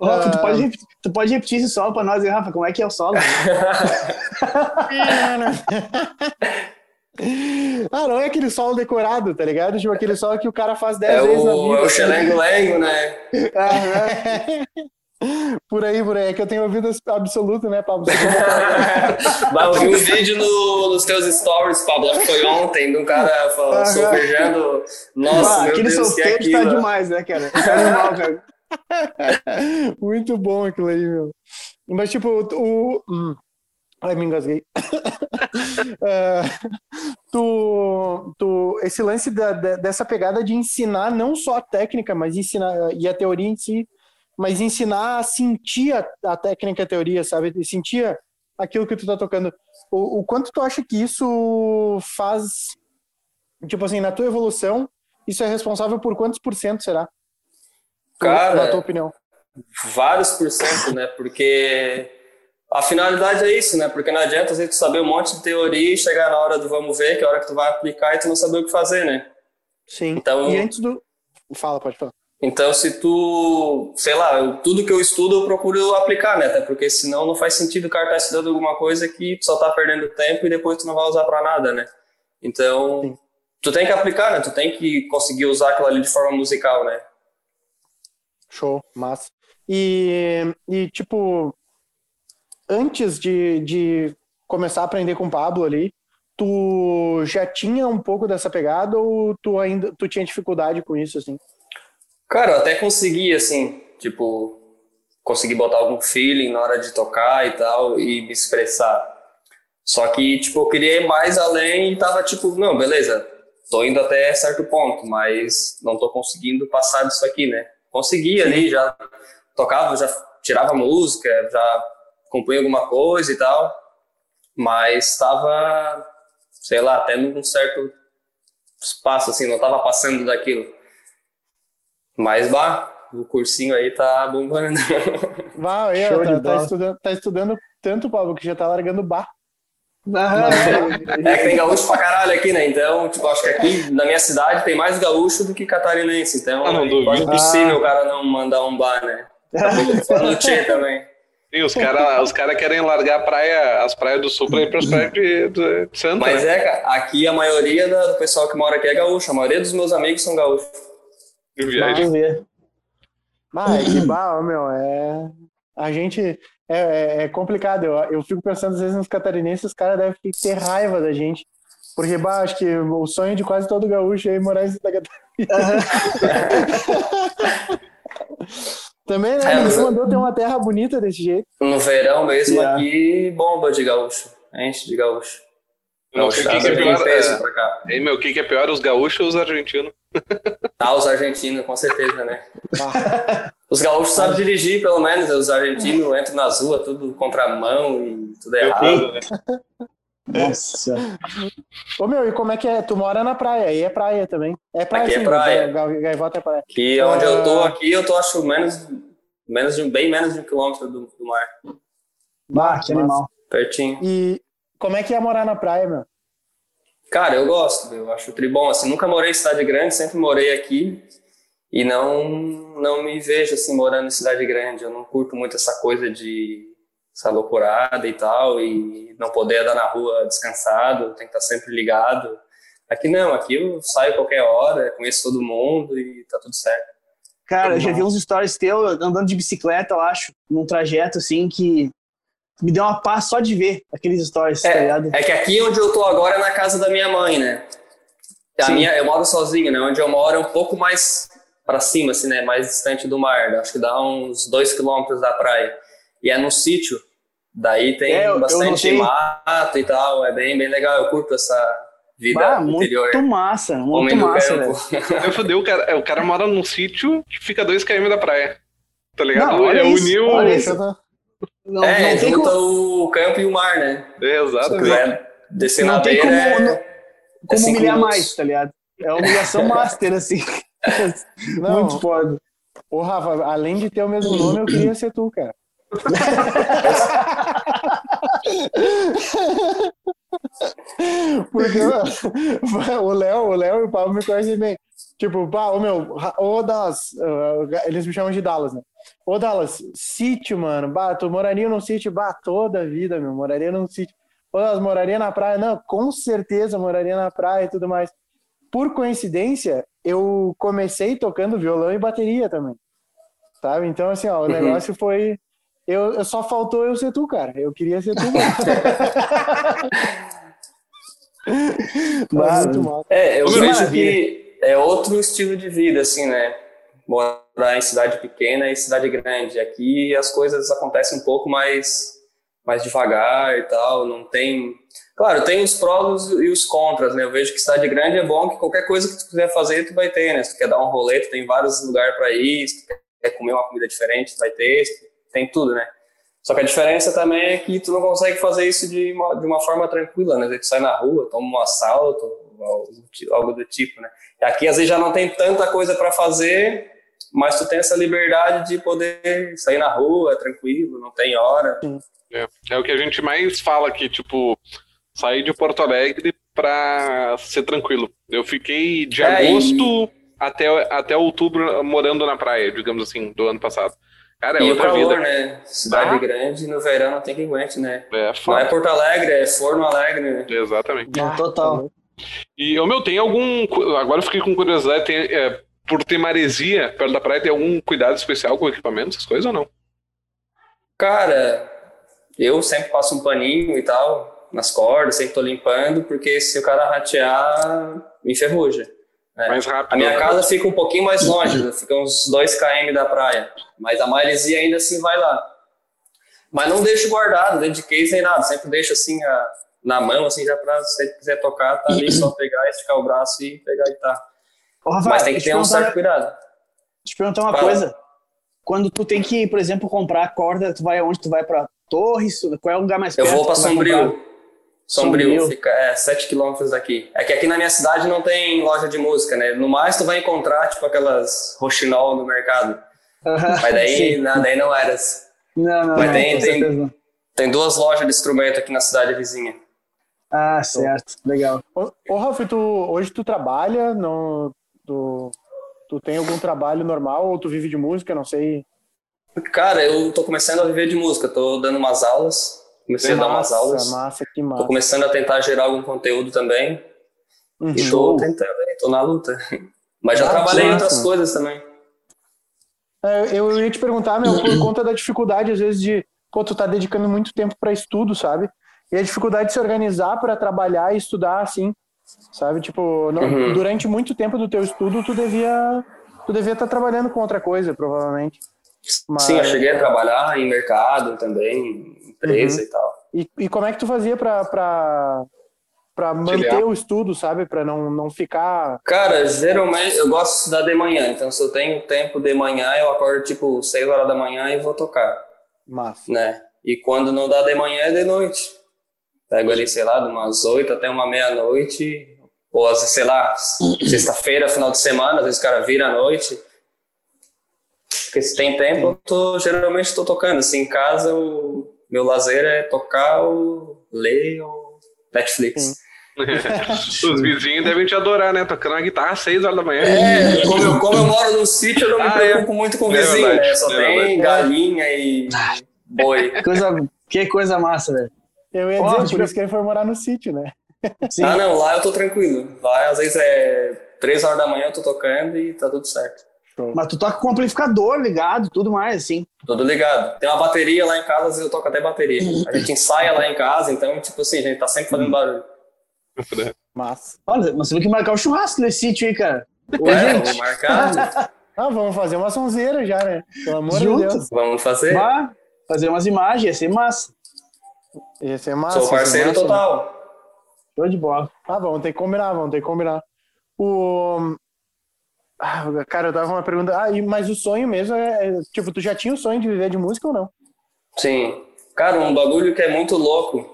Rafa, uh... tu, pode, tu pode repetir esse solo pra nós aí, Rafa? Como é que é o solo? ah, não é aquele solo decorado, tá ligado? Tipo aquele solo que o cara faz 10 é vezes o, na vida. É o xelengo-lengo, né? Por aí, por aí. É que eu tenho ouvido absoluto, né, Pablo? Mas eu vi um vídeo no, nos teus stories, Pablo, acho que foi ontem, de um cara falando, ah, solfejando. Nossa, ah, aquele Deus, solfejo tá demais, né, cara? Tá animal, cara. Muito bom aquilo aí, meu. Mas, tipo, o. Hum. Ai, me engasguei. uh, tu, tu, esse lance da, da, dessa pegada de ensinar não só a técnica, mas ensinar e a teoria em si, mas ensinar a sentir a, a técnica a teoria, sabe? E sentir aquilo que tu tá tocando. O, o quanto tu acha que isso faz, tipo assim, na tua evolução, isso é responsável por quantos por cento será? Cara, na tua opinião? Vários por cento, né? Porque a finalidade é isso, né? Porque não adianta gente saber um monte de teoria e chegar na hora do vamos ver, que é a hora que tu vai aplicar e tu não saber o que fazer, né? Sim. Então, e antes do. Fala, pode falar. Então, se tu, sei lá, eu, tudo que eu estudo eu procuro aplicar, né? Até porque senão não faz sentido o cara estar tá estudando alguma coisa que só tá perdendo tempo e depois tu não vai usar para nada, né? Então, Sim. tu tem que aplicar, né? Tu tem que conseguir usar aquilo ali de forma musical, né? Show, massa. E, e tipo, antes de, de começar a aprender com o Pablo ali, tu já tinha um pouco dessa pegada ou tu ainda tu tinha dificuldade com isso, assim? Cara, eu até consegui, assim, tipo, consegui botar algum feeling na hora de tocar e tal, e me expressar. Só que, tipo, eu queria ir mais além e tava tipo, não, beleza, tô indo até certo ponto, mas não tô conseguindo passar disso aqui, né? Consegui ali, já tocava, já tirava música, já compunha alguma coisa e tal, mas estava, sei lá, até num certo espaço, assim, não tava passando daquilo. Mas, bah, o cursinho aí tá bombando. Bah, aí, tá, tá, estudando, tá estudando tanto, Pablo, que já tá largando bar. é que tem gaúcho pra caralho aqui, né? Então, tipo, acho que aqui na minha cidade tem mais gaúcho do que catarinense. Então, ah, não é quase impossível ah. o cara não mandar um bar, né? Falando tchê também. Sim, os caras os cara querem largar a praia, as praias do sul para ir para as praias de, de, Santa. Mas né? é, cara, aqui a maioria do pessoal que mora aqui é gaúcho. A maioria dos meus amigos são gaúchos. De viagem. Mas, que bah, meu, é. A gente. É, é, é, complicado. Eu, eu fico pensando, às vezes, nos catarinenses, os caras devem ter raiva da gente. Porque, bah, acho que o sonho de quase todo gaúcho é morar em Santa Catarina. Também, né? É, Ninguém mandou ter uma terra bonita desse jeito. No verão mesmo, yeah. aqui, bomba de gaúcho. Enche de gaúcho. Não, o que, que, é pior? É... Ei, meu, o que, que é pior, os gaúchos ou os argentinos? Ah, os argentinos, com certeza, né? Ah. Os gaúchos sabem dirigir, pelo menos. Os argentinos entram nas ruas, tudo contramão e tudo errado. Né? Nossa. Ô meu, e como é que é? Tu mora na praia, aí é praia também. É praia, aqui sim, é praia. Gaivota é praia. Aqui é onde uh... eu tô aqui, eu tô acho menos, menos de, bem menos de um quilômetro do, do mar. Bah, que animal. Pertinho. E como é que é morar na praia, meu? Cara, eu gosto, eu acho tribom. Assim, nunca morei em cidade grande, sempre morei aqui e não não me vejo assim morando em cidade grande. Eu não curto muito essa coisa de essa loucurada e tal, e não poder andar na rua descansado, tem que estar sempre ligado. Aqui não, aqui eu saio qualquer hora, conheço todo mundo e tá tudo certo. Cara, eu já vi uns stories teu andando de bicicleta, eu acho, num trajeto assim que me deu uma paz só de ver aqueles stories, tá é, tá ligado? É que aqui onde eu tô agora é na casa da minha mãe, né? A minha, eu moro sozinho, né? Onde eu moro é um pouco mais para cima, assim, né? Mais distante do mar. Acho que dá uns dois quilômetros da praia e é no sítio. Daí tem é, bastante mato e tal, é bem, bem legal. Eu curto essa vida ah, interior. Muito massa, muito massa, velho. Eu fudeu, o cara, o cara mora num sítio que fica dois km da praia. Tá ligado? Não, é uniu. Não, é, não junta como... o campo e o mar, né? É, exatamente. descer não na beira. Como, é, não, como humilhar mais, tá ligado? É humilhação master, assim. Não, Muito foda. Ô, Rafa, além de ter o mesmo nome, eu queria ser tu, cara. Porque o Léo, o Léo e o Pablo me conhecem bem. Tipo, pá, ô meu, ô Dallas, uh, eles me chamam de Dallas, né? Ô Dallas, sítio, mano, bah, tu moraria num sítio, bah, toda a vida, meu, moraria num sítio. Ô Dallas, moraria na praia? Não, com certeza moraria na praia e tudo mais. Por coincidência, eu comecei tocando violão e bateria também, sabe? Então, assim, ó, o uhum. negócio uhum. foi... Eu, eu, só faltou eu ser tu, cara. Eu queria ser tu. Mas, é, eu vejo que é outro estilo de vida, assim, né? Morar em cidade pequena e cidade grande. Aqui as coisas acontecem um pouco mais, mais devagar e tal, não tem... Claro, tem os prós e os contras, né? Eu vejo que cidade grande é bom que qualquer coisa que tu quiser fazer, tu vai ter, né? Se tu quer dar um rolê, tu tem vários lugares para ir, se tu quer comer uma comida diferente, tu vai ter, tem tudo, né? Só que a diferença também é que tu não consegue fazer isso de uma, de uma forma tranquila, né? Tu sai na rua, toma um assalto, algo do tipo, né? Aqui às vezes já não tem tanta coisa para fazer, mas tu tem essa liberdade de poder sair na rua tranquilo, não tem hora. É, é o que a gente mais fala aqui, tipo, sair de Porto Alegre para ser tranquilo. Eu fiquei de é, agosto e... até, até outubro morando na praia, digamos assim, do ano passado. Cara, é e outra o calor, vida. né? Cidade ah. grande, no verão não tem quem aguente, né? É, não é Porto Alegre, é Forno Alegre, né? Exatamente. Ah, total. E, o meu, tem algum... Agora eu fiquei com curiosidade, tem, é, por ter maresia perto da praia, tem algum cuidado especial com o equipamento, essas coisas ou não? Cara, eu sempre passo um paninho e tal, nas cordas, sempre tô limpando, porque se o cara ratear, me enferruja. É. Mais rápido. A minha né? casa fica um pouquinho mais longe, fica uns 2 km da praia. Mas a maresia ainda assim vai lá. Mas não deixo guardado, dentro de case nem nada. Sempre deixo assim a, na mão, assim, já pra se você quiser tocar, tá ali só pegar, esticar o braço e pegar a guitarra. Ô, Rafael, Mas tem que ter um certo cuidado. Deixa eu te perguntar uma Fala. coisa. Quando tu tem que, por exemplo, comprar corda, tu vai aonde? Tu vai pra Torres? Qual é o lugar mais perto? Eu vou pra Sombrio. Sombrio, Sombrio, fica é, 7 quilômetros daqui. É que aqui na minha cidade não tem loja de música, né? No mais, tu vai encontrar, tipo, aquelas roxinol no mercado. Mas daí, não, daí não era. Não, não, Mas não, tem, tem, tem, duas lojas de instrumento aqui na cidade vizinha. Ah, certo. Legal. Ô, ô Ralf, tu, hoje tu trabalha no... Tu, tu tem algum trabalho normal ou tu vive de música? Não sei. Cara, eu tô começando a viver de música. Tô dando umas aulas Comecei a dar umas aulas. Massa, que massa. Tô começando a tentar gerar algum conteúdo também. Uhum. E tô tentando, tô na luta. Mas já ah, trabalhei em outras coisas também. É, eu ia te perguntar, meu, por conta da dificuldade, às vezes, de quando tu tá dedicando muito tempo para estudo, sabe? E a dificuldade de se organizar para trabalhar e estudar assim, sabe? Tipo, no, uhum. durante muito tempo do teu estudo, tu devia tu devia estar tá trabalhando com outra coisa, provavelmente. Mas... Sim, eu cheguei a trabalhar em mercado também, empresa uhum. e tal. E, e como é que tu fazia para para manter o estudo, sabe? Para não, não ficar. Cara, geralmente eu gosto de estudar de manhã, então se eu tenho tempo de manhã, eu acordo tipo 6 horas da manhã e vou tocar. Massa. Né? E quando não dá de manhã, é de noite. Pego ali, sei lá, de umas 8 até uma meia-noite, ou às vezes, sei lá, sexta-feira, final de semana, às vezes o cara vira à noite. Porque se tem tempo, eu tô, geralmente estou tocando. Assim, em casa, o meu lazer é tocar ou ler ou Netflix. Os vizinhos devem te adorar, né? Tocando uma guitarra às 6 horas da manhã. É, como eu, como eu moro no sítio, eu não me ah, é. preocupo é. muito com o é vizinho, é né? Só é tem verdade. galinha e boi. Coisa, que coisa massa, velho. Eu ia dizer, por isso que ele foi morar no sítio, né? Sim. Ah, não, lá eu tô tranquilo. Lá às vezes é 3 horas da manhã eu tô tocando e tá tudo certo. Mas tu toca com amplificador ligado, tudo mais, assim. Tudo ligado. Tem uma bateria lá em casa, às vezes eu toco até bateria. A gente ensaia lá em casa, então, tipo assim, a gente tá sempre fazendo barulho. Massa. Olha, nós temos que marcar o um churrasco nesse sítio aí, cara. Ô, é, gente. vamos marcar. ah, vamos fazer uma sonzeira já, né? Pelo amor Junto. de Deus. Vamos fazer. Bah, fazer umas imagens, ia ser massa. Ia ser massa. Sou parceiro massa, total. Show de bola. Ah, vamos ter que combinar, vamos ter que combinar. O... Ah, cara, eu tava uma pergunta. Ah, mas o sonho mesmo é, é. Tipo, tu já tinha o sonho de viver de música ou não? Sim. Cara, um bagulho que é muito louco.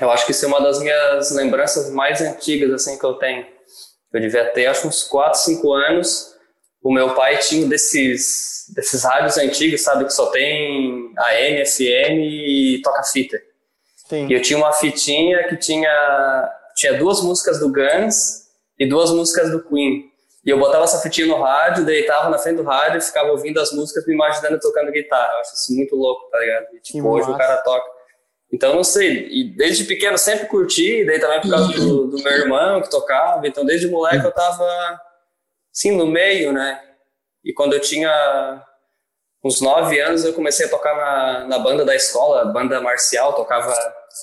Eu acho que isso é uma das minhas lembranças mais antigas, assim, que eu tenho. Eu devia ter, acho, uns 4, 5 anos. o meu pai tinha desses, desses rádios antigos, sabe, que só tem AM, FM e toca-fita. E eu tinha uma fitinha que tinha, tinha duas músicas do Guns e duas músicas do Queen. E eu botava essa fitinha no rádio, deitava na frente do rádio e ficava ouvindo as músicas, me imaginando tocando guitarra. Eu acho isso muito louco, tá ligado? E, tipo, hoje o cara toca. Então, não sei, e desde pequeno sempre curti, daí também por causa do, do meu irmão que tocava, então desde moleque eu tava, assim, no meio, né? E quando eu tinha uns nove anos, eu comecei a tocar na, na banda da escola, banda marcial, tocava,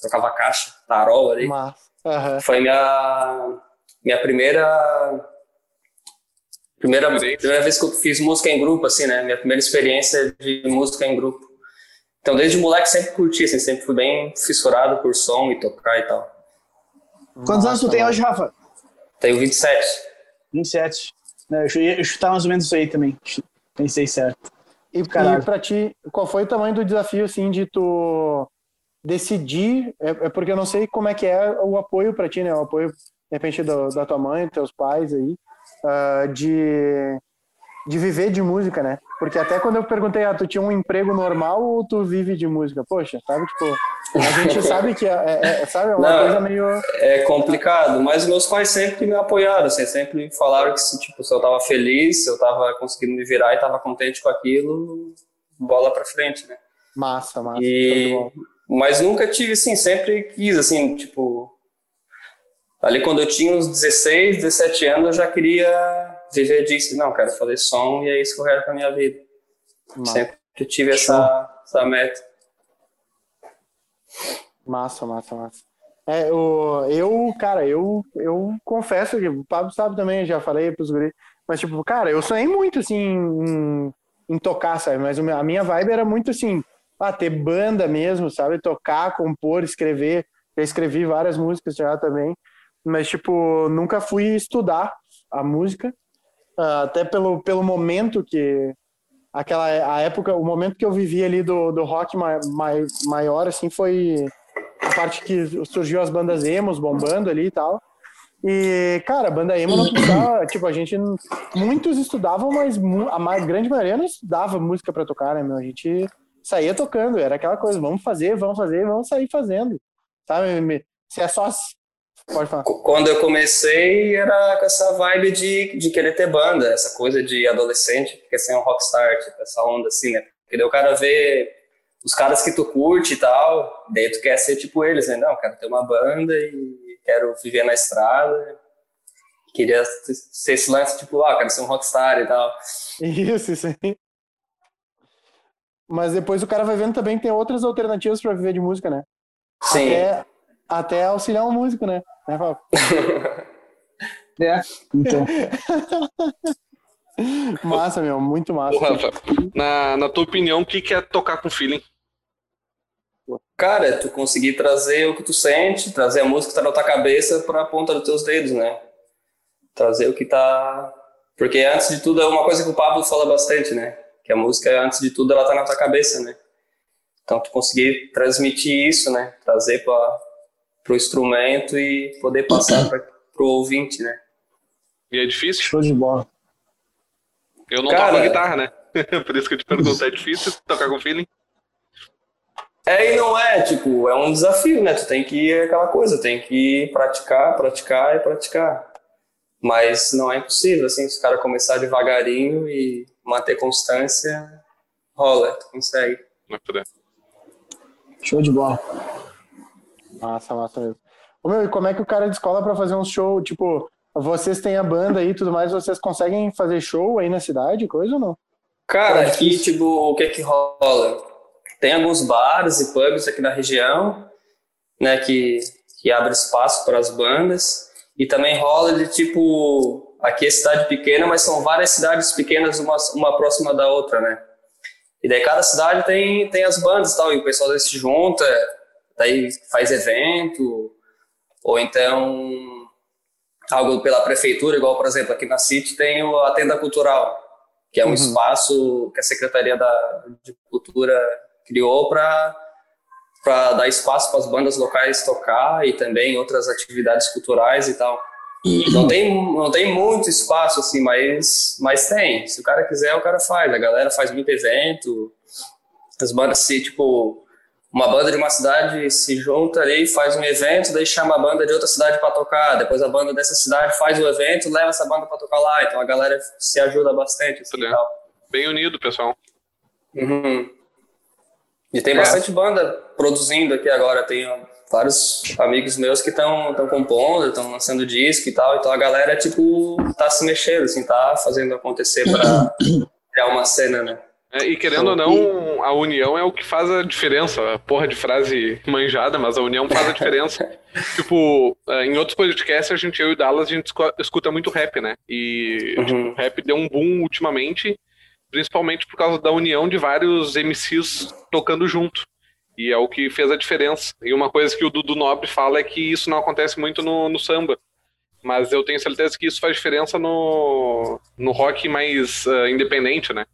tocava caixa, tarol ali. Uhum. Foi minha, minha primeira primeira, primeira vez que eu fiz música em grupo, assim, né? Minha primeira experiência de música em grupo. Então, desde moleque sempre curti, assim, sempre fui bem fissurado por som e tocar e tal. Quantos anos tu tem hoje, Rafa? Tenho 27. 27. Eu ia chutar mais ou menos isso aí também. Pensei certo. E, e pra ti, qual foi o tamanho do desafio, assim, de tu decidir? É, é porque eu não sei como é que é o apoio pra ti, né? O apoio, de repente, do, da tua mãe, dos teus pais aí, uh, de de viver de música, né? Porque até quando eu perguntei, ah, tu tinha um emprego normal ou tu vive de música? Poxa, sabe, tipo, a gente sabe que é, é, é sabe, é uma Não, coisa meio... É complicado, mas meus pais sempre me apoiaram, assim, sempre falaram que, se, tipo, se eu tava feliz, se eu tava conseguindo me virar e tava contente com aquilo, bola pra frente, né? Massa, massa. E... Mas nunca tive, assim, sempre quis, assim, tipo... Ali quando eu tinha uns 16, 17 anos, eu já queria viver disso. Não, quero fazer som e é isso que eu quero pra minha vida. Massa. Sempre tive essa, essa meta. Massa, massa, massa. É, o, eu, cara, eu, eu confesso que o Pablo sabe também, já falei pros guris, mas tipo, cara, eu sonhei muito, assim, em, em tocar, sabe? Mas a minha vibe era muito, assim, ah, ter banda mesmo, sabe? Tocar, compor, escrever. Já escrevi várias músicas já também, mas, tipo, nunca fui estudar a música. Ah, até pelo, pelo momento que aquela a época o momento que eu vivi ali do, do rock mai, mai, maior assim foi a parte que surgiu as bandas emos bombando ali e tal e cara a banda emo não precisava tipo a gente muitos estudavam mas a grande maioria não estudava música para tocar né meu a gente saía tocando era aquela coisa vamos fazer vamos fazer vamos sair fazendo sabe se é só Pode falar. Quando eu comecei, era com essa vibe de, de querer ter banda, essa coisa de adolescente, que quer ser um rockstar, tipo, essa onda assim, né? Porque daí o cara vê os caras que tu curte e tal, daí tu quer ser tipo eles, né? Não, quero ter uma banda e quero viver na estrada. Queria ser esse lance, tipo, ah, quero ser um rockstar e tal. Isso, isso aí. Mas depois o cara vai vendo também que tem outras alternativas para viver de música, né? Sim. Até, até auxiliar um músico, né? Né, Rafa? é, então. massa, meu, muito massa. Ô, Rafa, na, na tua opinião, o que, que é tocar com feeling? Cara, é tu conseguir trazer o que tu sente, trazer a música que tá na tua cabeça para a ponta dos teus dedos, né? Trazer o que tá. Porque antes de tudo é uma coisa que o Pablo fala bastante, né? Que a música, antes de tudo, ela tá na tua cabeça, né? Então, tu conseguir transmitir isso, né? Trazer para para o instrumento e poder passar para o ouvinte, né? E é difícil? Show de bola. Eu não Cara, toco guitarra, né? Por isso que eu te pergunto, é difícil tocar com feeling? É e não é, tipo, é um desafio, né? Tu tem que ir aquela coisa, tem que praticar, praticar e praticar. Mas não é impossível, assim, se o cara começar devagarinho e manter constância, rola, tu consegue. Vai poder. Show de bola. Massa, massa mesmo. Ô, meu, e como é que o cara descola para fazer um show? Tipo, vocês têm a banda aí e tudo mais, vocês conseguem fazer show aí na cidade, coisa ou não? Cara, é aqui, tipo, o que que rola? Tem alguns bares e pubs aqui na região, né, que, que abre espaço para as bandas. E também rola de, tipo, aqui é cidade pequena, mas são várias cidades pequenas, uma, uma próxima da outra, né? E daí cada cidade tem, tem as bandas e tal, e o pessoal se junta, daí faz evento, ou então algo pela prefeitura, igual, por exemplo, aqui na City tem a Tenda Cultural, que é um uhum. espaço que a Secretaria da, de Cultura criou para para dar espaço para as bandas locais tocar e também outras atividades culturais e tal. Não tem, não tem muito espaço, assim, mas, mas tem. Se o cara quiser, o cara faz. A galera faz muito evento. As bandas se, tipo, uma banda de uma cidade se junta ali, faz um evento, daí chama a banda de outra cidade para tocar. Depois a banda dessa cidade faz o evento, leva essa banda para tocar lá. Então a galera se ajuda bastante. Assim, Bem unido, pessoal. Uhum. E tem é. bastante banda produzindo aqui agora. Tem vários amigos meus que estão compondo, estão lançando disco e tal. Então a galera, tipo, tá se mexendo, assim, tá fazendo acontecer para criar uma cena, né? É, e querendo ou não, a união é o que faz a diferença. Porra de frase manjada, mas a união faz a diferença. tipo, é, em outros podcasts, a gente, eu e o Dallas, a gente escuta muito rap, né? E uhum. tipo, o rap deu um boom ultimamente, principalmente por causa da união de vários MCs tocando junto. E é o que fez a diferença. E uma coisa que o Dudu Nobre fala é que isso não acontece muito no, no samba. Mas eu tenho certeza que isso faz diferença no, no rock mais uh, independente, né?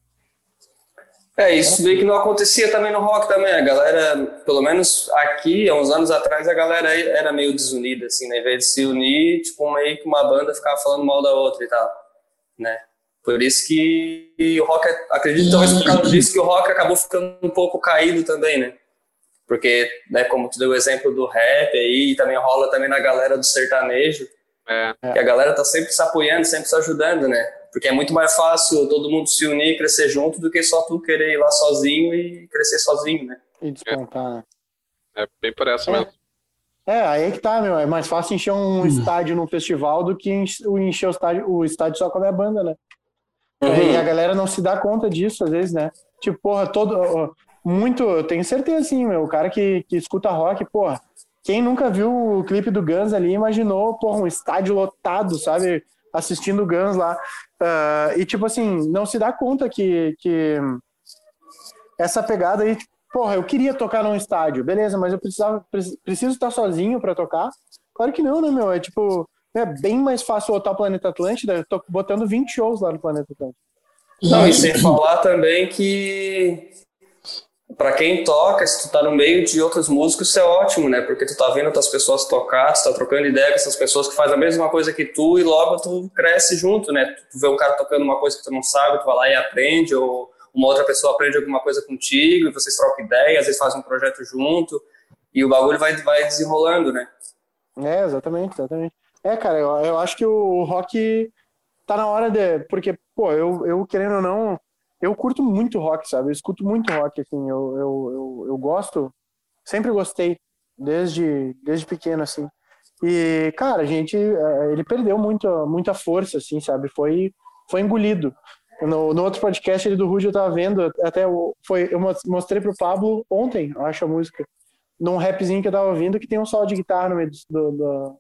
É, isso meio que não acontecia também no rock também. A galera, pelo menos aqui, há uns anos atrás, a galera era meio desunida, assim, né? Em vez de se unir, tipo, meio que uma banda ficava falando mal da outra e tal, né? Por isso que o rock, acredito talvez por causa disso que o rock acabou ficando um pouco caído também, né? Porque, né, como tu deu o exemplo do rap aí, também rola também na galera do sertanejo, é. que a galera tá sempre se apoiando, sempre se ajudando, né? Porque é muito mais fácil todo mundo se unir e crescer junto do que só tu querer ir lá sozinho e crescer sozinho, né? E despontar, né? É bem por essa é. mesmo. É, aí é que tá, meu. É mais fácil encher um hum. estádio num festival do que encher o estádio, o estádio só com a banda, né? Uhum. E a galera não se dá conta disso, às vezes, né? Tipo, porra, todo. Muito, eu tenho certeza, sim, meu. O cara que, que escuta rock, porra. Quem nunca viu o clipe do Guns ali imaginou, porra, um estádio lotado, sabe? Assistindo o Guns lá. Uh, e, tipo assim, não se dá conta que, que essa pegada aí, tipo, porra, eu queria tocar num estádio, beleza, mas eu precisava, preciso estar sozinho para tocar? Claro que não, né, meu? É tipo, é bem mais fácil lotar o Planeta Atlântida, eu tô botando 20 shows lá no Planeta Atlântida. Não, e sem falar também que para quem toca, se tu tá no meio de outros músicos, isso é ótimo, né? Porque tu tá vendo outras pessoas tocar, tu tá trocando ideia com essas pessoas que fazem a mesma coisa que tu e logo tu cresce junto, né? Tu vê um cara tocando uma coisa que tu não sabe, tu vai lá e aprende, ou uma outra pessoa aprende alguma coisa contigo e vocês trocam ideia, às vezes fazem um projeto junto e o bagulho vai, vai desenrolando, né? É, exatamente, exatamente. É, cara, eu, eu acho que o rock tá na hora de. Porque, pô, eu, eu querendo ou não eu curto muito rock, sabe? Eu escuto muito rock, assim, eu, eu, eu, eu gosto, sempre gostei, desde, desde pequeno, assim. E, cara, a gente, é, ele perdeu muito, muita força, assim, sabe? Foi, foi engolido. No, no outro podcast ele do Rude eu tava vendo, até foi, eu mostrei pro Pablo ontem, eu acho a música, num rapzinho que eu tava ouvindo que tem um solo de guitarra no meio do, do,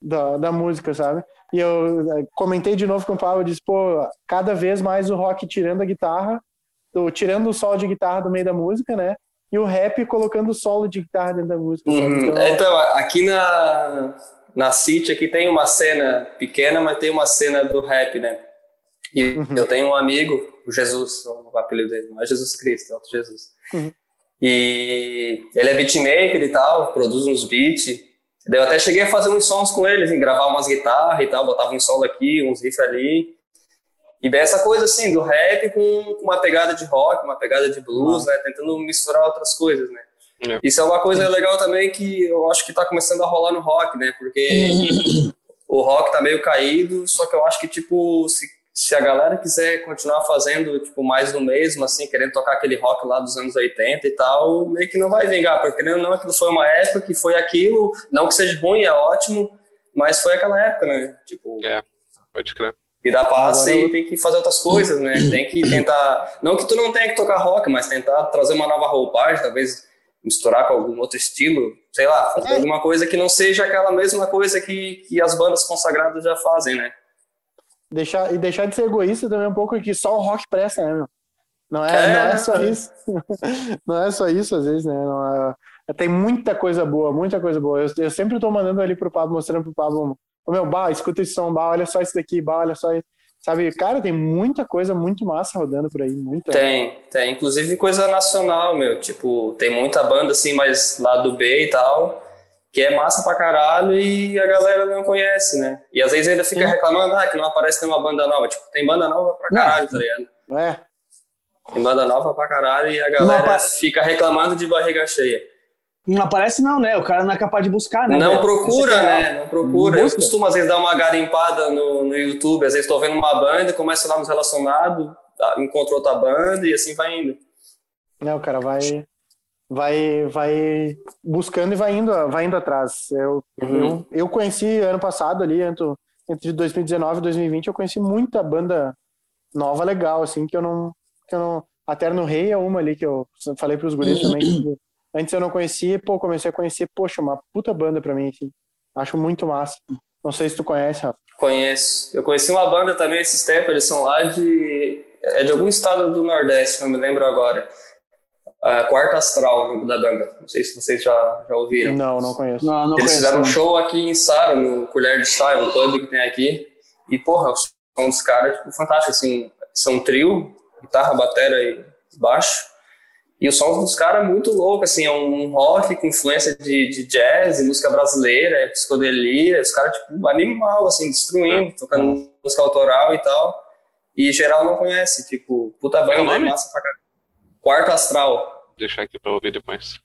da, da música, sabe? E eu eh, comentei de novo com o Paulo, disse, pô, cada vez mais o rock tirando a guitarra, tirando o solo de guitarra do meio da música, né? E o rap colocando o solo de guitarra dentro da música. Uhum. Então, então, aqui na, na City aqui tem uma cena pequena, mas tem uma cena do rap, né? E uhum. eu tenho um amigo, o Jesus, o apelido dele, não é Jesus Cristo, é outro Jesus. Uhum. E ele é beatmaker e tal, produz uns beats. Eu até cheguei a fazer uns sons com eles, em gravar umas guitarras e tal, botava um solo aqui, uns riffs ali. E bem essa coisa assim, do rap com, com uma pegada de rock, uma pegada de blues, né? Tentando misturar outras coisas, né? É. Isso é uma coisa legal também que eu acho que tá começando a rolar no rock, né? Porque o rock tá meio caído, só que eu acho que, tipo, se se a galera quiser continuar fazendo tipo mais do mesmo, assim, querendo tocar aquele rock lá dos anos 80 e tal, meio que não vai vingar, porque não, aquilo foi uma época que foi aquilo, não que seja ruim, é ótimo, mas foi aquela época, né? Tipo, é, pode crer. E dá passe e tem que fazer outras coisas, né? Tem que tentar, não que tu não tenha que tocar rock, mas tentar trazer uma nova roupagem, talvez misturar com algum outro estilo, sei lá, fazer é. alguma coisa que não seja aquela mesma coisa que, que as bandas consagradas já fazem, né? Deixar, e deixar de ser egoísta também um pouco que só o rock presta, né, meu? Não é, é. Não é só isso. não é só isso, às vezes, né? É, é, tem muita coisa boa, muita coisa boa. Eu, eu sempre tô mandando ali pro Pablo, mostrando pro Pablo, o meu, bah, escuta esse som, bah, olha só isso daqui, bah, olha só isso. Sabe, cara, tem muita coisa muito massa rodando por aí, muita. Tem, tem. Inclusive coisa nacional, meu. Tipo, tem muita banda assim, mais lá do B e tal. Que é massa pra caralho e a galera não conhece, né? E às vezes ainda fica reclamando, ah, que não aparece nenhuma banda nova. Tipo, tem banda nova pra caralho, tá ligado? É. Tem banda nova pra caralho e a galera fica reclamando de barriga cheia. Não aparece não, né? O cara não é capaz de buscar, né? Não procura, né? Não procura. Eu costumo às vezes dar uma garimpada no, no YouTube, às vezes estou vendo uma banda, começa lá nos relacionados, tá, encontro outra banda e assim vai indo. Não, o cara vai vai vai buscando e vai indo, vai indo atrás. Eu, uhum. eu, eu conheci ano passado ali, entre, entre 2019 e 2020, eu conheci muita banda nova legal, assim, que eu não. Que eu não a Terno Rei é uma ali que eu falei para os guris também. Que antes eu não conhecia, pô, comecei a conhecer, poxa, uma puta banda para mim, assim. Acho muito massa. Não sei se tu conhece, Rafa. Conheço. Eu conheci uma banda também esses tempos, eles são lá de. É de algum estado do Nordeste, não me lembro agora uh, Quarta Astral, o nome da banda. Não sei se vocês já, já ouviram. Não, não conheço. Não, não Eles conheço, fizeram um show aqui em Sara, no Colher de Chá, no pub que tem aqui. E, porra, são uns caras tipo, fantásticos, assim. São trio, guitarra, bateria e baixo. E o som dos caras é muito louco, assim, é um rock com influência de, de jazz e música brasileira, é psicodelia, os caras, tipo, animal, assim, destruindo, tocando música autoral e tal. E geral não conhece, tipo, puta banda, é massa pra caralho. Quarto Astral. Deixar aqui pra ouvir depois.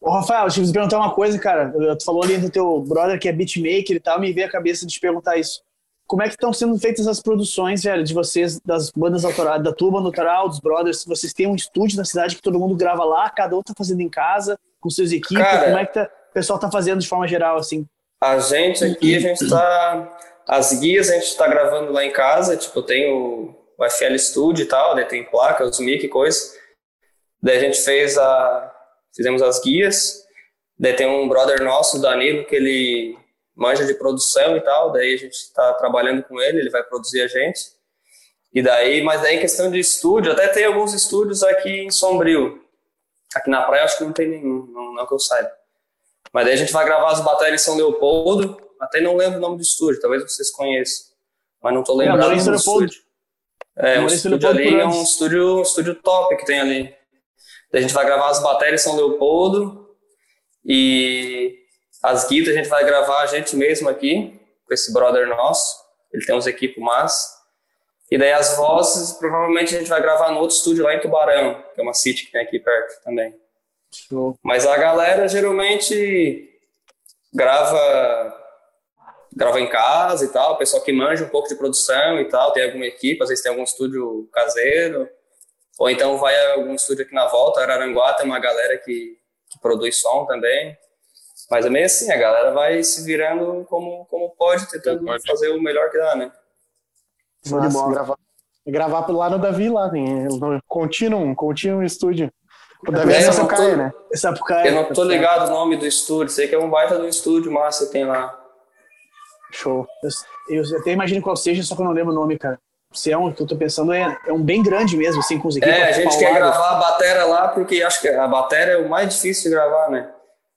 Ô, Rafael, deixa eu te perguntar uma coisa, cara. Tu falou ali do teu brother que é beatmaker e tal, me veio a cabeça de te perguntar isso. Como é que estão sendo feitas as produções, velho, de vocês, das bandas autorais, da tua banda autoral, dos brothers? Vocês têm um estúdio na cidade que todo mundo grava lá, cada um tá fazendo em casa, com suas equipes? Cara, como é que tá, o pessoal tá fazendo de forma geral, assim? A gente aqui, a gente tá... As guias a gente tá gravando lá em casa, tipo, eu tenho o FL Studio e tal, daí tem placa, os mic e coisa. Daí a gente fez a, fizemos as guias, daí tem um brother nosso, Danilo, que ele manja de produção e tal, daí a gente está trabalhando com ele, ele vai produzir a gente. E daí, mas daí em questão de estúdio, até tem alguns estúdios aqui em Sombrio. Aqui na praia acho que não tem nenhum, não, não que eu saiba. Mas daí a gente vai gravar as baterias em São Leopoldo, até não lembro o nome do estúdio, talvez vocês conheçam. Mas não tô lembrando é, do estúdio. É, o estúdio ali é um estúdio, um estúdio top que tem ali. A gente vai gravar as baterias em São Leopoldo e as guitas a gente vai gravar a gente mesmo aqui, com esse brother nosso. Ele tem uns equipos massa. E daí as vozes, provavelmente a gente vai gravar no outro estúdio lá em Tubarão, que é uma city que tem aqui perto também. Show. Mas a galera geralmente grava grava em casa e tal, o pessoal que manja um pouco de produção e tal, tem alguma equipe, às vezes tem algum estúdio caseiro, ou então vai a algum estúdio aqui na volta, Araranguá tem uma galera que, que produz som também, mas é meio assim, a galera vai se virando como, como pode, tentando pode. fazer o melhor que dá, né? Mas, gravar, gravar lá no Davi, lá, tem no Continuum, Continuum Studio. O Davi é, é Sapucaia, né? Sapucaia. Eu não tô ligado o nome do estúdio, sei que é um baita do estúdio massa tem lá. Show. Eu, eu, até imagino qual seja, só que eu não lembro o nome, cara. Se é um que eu tô pensando, é, é um bem grande mesmo, assim, com os equipes. É, a gente quer gravar a bateria lá, porque acho que a bateria é o mais difícil de gravar, né?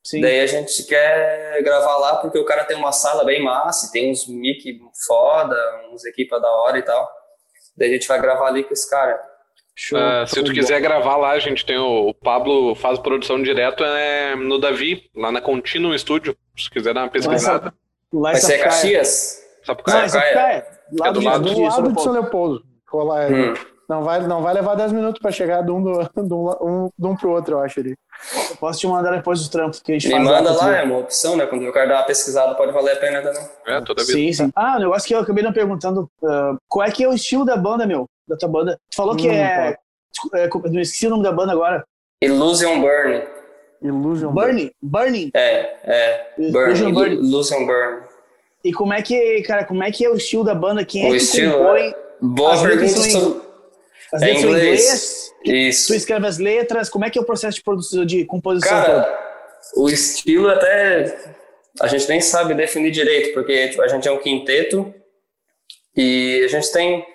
Sim. Daí a gente quer gravar lá porque o cara tem uma sala bem massa, tem uns mic foda, uns equipas da hora e tal. Daí a gente vai gravar ali com esse cara. Show. Uh, se tu quiser gravar lá, a gente tem o, o, Pablo faz produção direto é no Davi, lá na Continuum Studio. Se quiser dar uma pesquisada. Lá Vai ser Caxias? Sapucaia. Não, Sapucaia. Lá é do, lado, do lado de São Leopoldo. Lá, hum. não, vai, não vai levar 10 minutos para chegar de um, do, de, um, um, de um pro outro, eu acho. Ali. Eu posso te mandar depois dos trampos que a gente Me faz. manda lá, é uma opção, né? Quando o cara dá uma pesquisada, pode valer a pena também. É, toda vez. Sim, sim. Ah, o negócio que eu acabei não perguntando, uh, qual é que é o estilo da banda, meu? Da tua banda? Tu falou hum, que é, é... Não esqueci o nome da banda agora. Illusion Burn. Illusion Burning? Burning? É, é. Burning. Burning. Illusion Burn. E como é que, cara, como é que é o estilo da banda? Quem o é que estilo, compõe? Boa as pergunta. São... As é letras é inglês. inglês. Isso. Tu escreve as letras. Como é que é o processo de produção, de composição? Cara, todo? o estilo até a gente nem sabe definir direito, porque tipo, a gente é um quinteto e a gente tem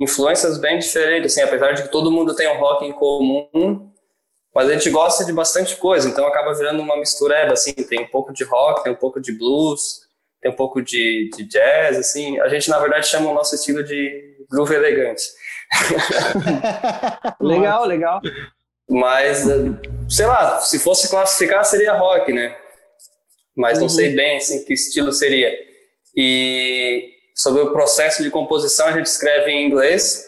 influências bem diferentes, assim, apesar de que todo mundo tem um rock em comum, mas a gente gosta de bastante coisa, então acaba virando uma mistureba, assim, tem um pouco de rock, tem um pouco de blues, tem um pouco de, de jazz, assim. A gente, na verdade, chama o nosso estilo de groove elegante. legal, legal. Mas, sei lá, se fosse classificar, seria rock, né? mas uhum. não sei bem assim, que estilo seria. E sobre o processo de composição, a gente escreve em inglês.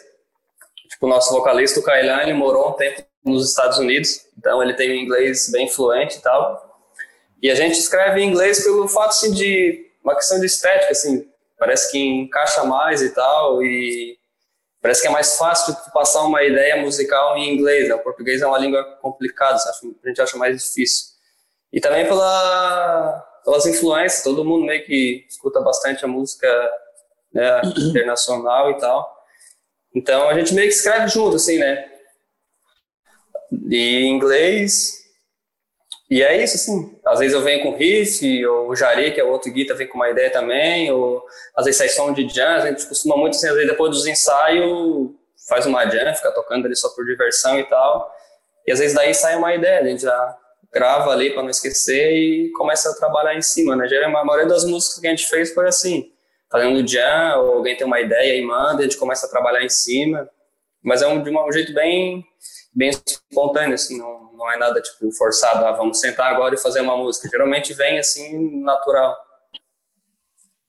Tipo, o nosso vocalista, o Kailan, ele morou um tempo nos Estados Unidos, então ele tem um inglês bem fluente e tal. E a gente escreve em inglês pelo fato assim, de uma questão de estética, assim, parece que encaixa mais e tal, e parece que é mais fácil de passar uma ideia musical em inglês. Né? O português é uma língua complicada, a gente acha mais difícil. E também pela, pelas influências, todo mundo meio que escuta bastante a música né, internacional e tal. Então a gente meio que escreve junto, assim, né? E inglês. E é isso, assim. Às vezes eu venho com riff, ou o Jari, que é o outro guitarra, vem com uma ideia também, ou às vezes sai som de jazz, a gente costuma muito, assim, às vezes depois dos ensaios, faz uma jam, fica tocando ali só por diversão e tal. E às vezes daí sai uma ideia, a gente já grava ali para não esquecer e começa a trabalhar em cima, né? A maioria das músicas que a gente fez foi assim, fazendo jam, ou alguém tem uma ideia e manda, a gente começa a trabalhar em cima. Mas é um, de um jeito bem, bem espontâneo, assim, não, não é nada tipo forçado, ah, vamos sentar agora e fazer uma música. Geralmente vem assim, natural.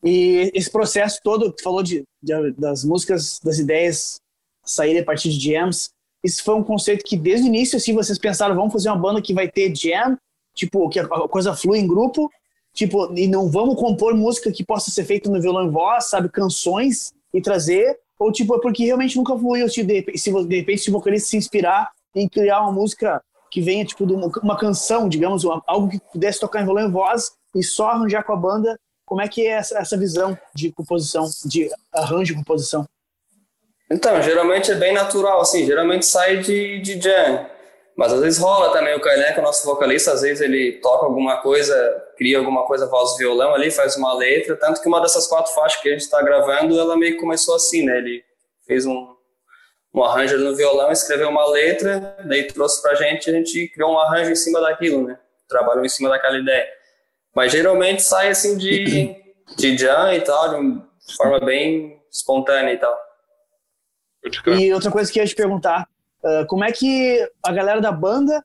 E esse processo todo, tu falou de, de, das músicas, das ideias saírem a partir de jams, isso foi um conceito que desde o início, assim, vocês pensaram, vamos fazer uma banda que vai ter jam, tipo, que a coisa flui em grupo, tipo, e não vamos compor música que possa ser feita no violão em voz, sabe, canções e trazer, ou tipo, é porque realmente nunca tipo, de, se de repente o vocalista se inspirar em criar uma música que venha, tipo, de uma, uma canção, digamos, uma, algo que pudesse tocar em violão em voz e só arranjar com a banda, como é que é essa, essa visão de composição, de arranjo e composição? Então, geralmente é bem natural, assim, geralmente sai de, de jam. Mas às vezes rola também o Kainé, que é o nosso vocalista, às vezes ele toca alguma coisa, cria alguma coisa voz violão ali, faz uma letra, tanto que uma dessas quatro faixas que a gente está gravando, ela meio que começou assim, né? Ele fez um, um arranjo no violão, escreveu uma letra, daí trouxe pra gente, a gente criou um arranjo em cima daquilo, né? Trabalhou em cima daquela ideia. Mas geralmente sai assim de, de jam e tal, de forma bem espontânea e tal. E outra coisa que eu ia te perguntar, uh, como é que a galera da banda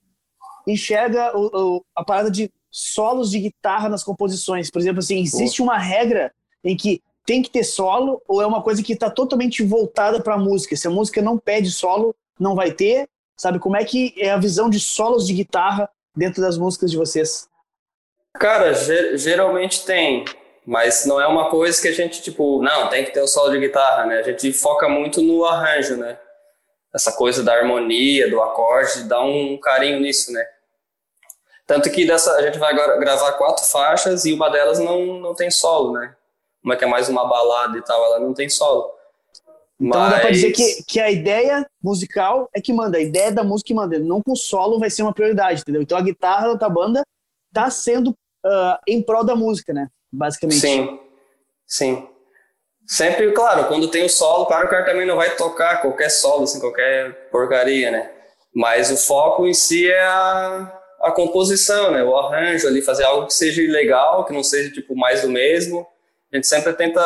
enxerga o, o, a parada de solos de guitarra nas composições? Por exemplo, assim, existe uma regra em que tem que ter solo ou é uma coisa que está totalmente voltada para a música? Se a música não pede solo, não vai ter? Sabe como é que é a visão de solos de guitarra dentro das músicas de vocês? Cara, geralmente tem mas não é uma coisa que a gente, tipo, não, tem que ter o solo de guitarra, né? A gente foca muito no arranjo, né? Essa coisa da harmonia, do acorde, dá um carinho nisso, né? Tanto que dessa, a gente vai agora gravar quatro faixas e uma delas não, não tem solo, né? Uma que é mais uma balada e tal, ela não tem solo. Então Mas... dá pra dizer que, que a ideia musical é que manda, a ideia da música que manda, não com solo vai ser uma prioridade, entendeu? Então a guitarra da banda tá sendo uh, em prol da música, né? basicamente. Sim, sim. Sempre, claro, quando tem o solo, claro o cara também não vai tocar qualquer solo, assim, qualquer porcaria, né? Mas o foco em si é a, a composição, né? O arranjo ali, fazer algo que seja legal, que não seja, tipo, mais do mesmo. A gente sempre tenta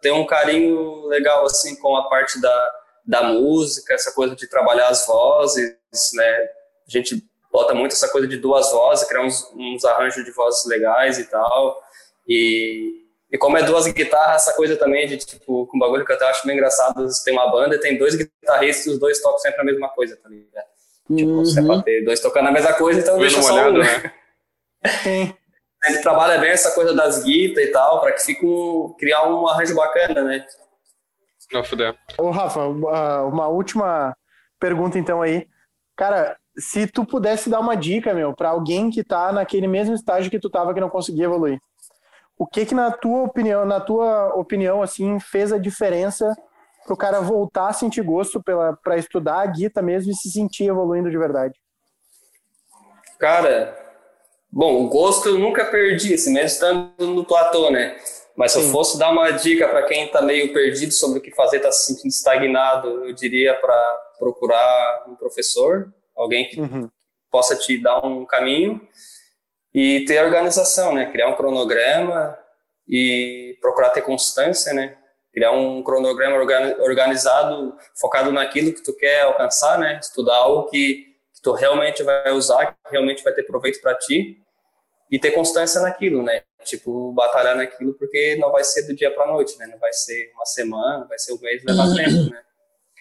ter um carinho legal, assim, com a parte da, da música, essa coisa de trabalhar as vozes, né? A gente bota muito essa coisa de duas vozes, criar uns, uns arranjos de vozes legais e tal. E, e como é duas guitarras, essa coisa também de, tipo, com um bagulho que eu até acho bem engraçado, tem uma banda e tem dois guitarristas e os dois tocam sempre a mesma coisa, tá ligado? Tipo, uhum. você pode ter dois tocando a mesma coisa, então deixa só olhado, um, né? Ele trabalha bem essa coisa das guitarras e tal, para que fique um, criar um arranjo bacana, né? Não, fuder. Ô, Rafa, uma última pergunta então aí. Cara, se tu pudesse dar uma dica, meu, para alguém que tá naquele mesmo estágio que tu tava que não conseguia evoluir, o que que na tua opinião, na tua opinião assim, fez a diferença para o cara voltar a sentir gosto para estudar a guita mesmo e se sentir evoluindo de verdade? Cara, bom, o gosto eu nunca perdi, assim, mesmo estando no platô, né? Mas se Sim. eu fosse dar uma dica para quem está meio perdido sobre o que fazer, está se sentindo estagnado, eu diria para procurar um professor, alguém que uhum. possa te dar um caminho e ter organização, né? Criar um cronograma e procurar ter constância, né? Criar um cronograma organizado, focado naquilo que tu quer alcançar, né? Estudar algo que, que tu realmente vai usar, que realmente vai ter proveito para ti. e ter constância naquilo, né? Tipo, batalhar naquilo, porque não vai ser do dia para noite, né? Não vai ser uma semana, vai ser um mês, leva tempo, né?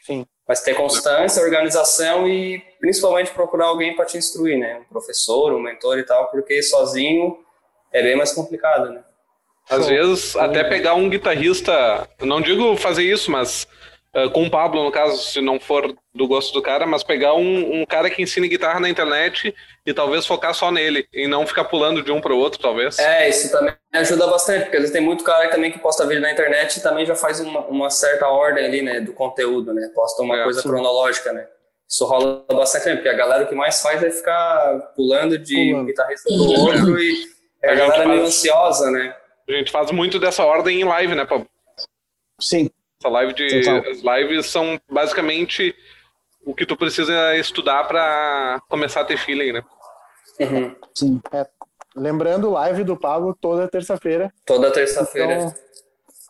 Sim. Mas ter constância, organização e principalmente procurar alguém para te instruir, né? Um professor, um mentor e tal, porque sozinho é bem mais complicado, né? Às vezes, até pegar um guitarrista, não digo fazer isso, mas uh, com o Pablo, no caso, se não for do gosto do cara, mas pegar um, um, cara que ensine guitarra na internet e talvez focar só nele, e não ficar pulando de um para o outro, talvez. É, isso também ajuda bastante, porque às vezes tem muito cara também que posta vídeo na internet e também já faz uma, uma certa ordem ali, né, do conteúdo, né, posta uma é, coisa sim. cronológica, né. Isso rola bastante, porque a galera o que mais faz é ficar pulando de pulando. um guitarrista pro outro e é a galera meio ansiosa, né. A gente faz muito dessa ordem em live, né, Pablo? Sim. Essa live de. Total. As lives são basicamente o que tu precisa estudar para começar a ter feeling, né? Uhum. Sim. É, lembrando, live do Pablo toda terça-feira. Toda terça-feira. Então,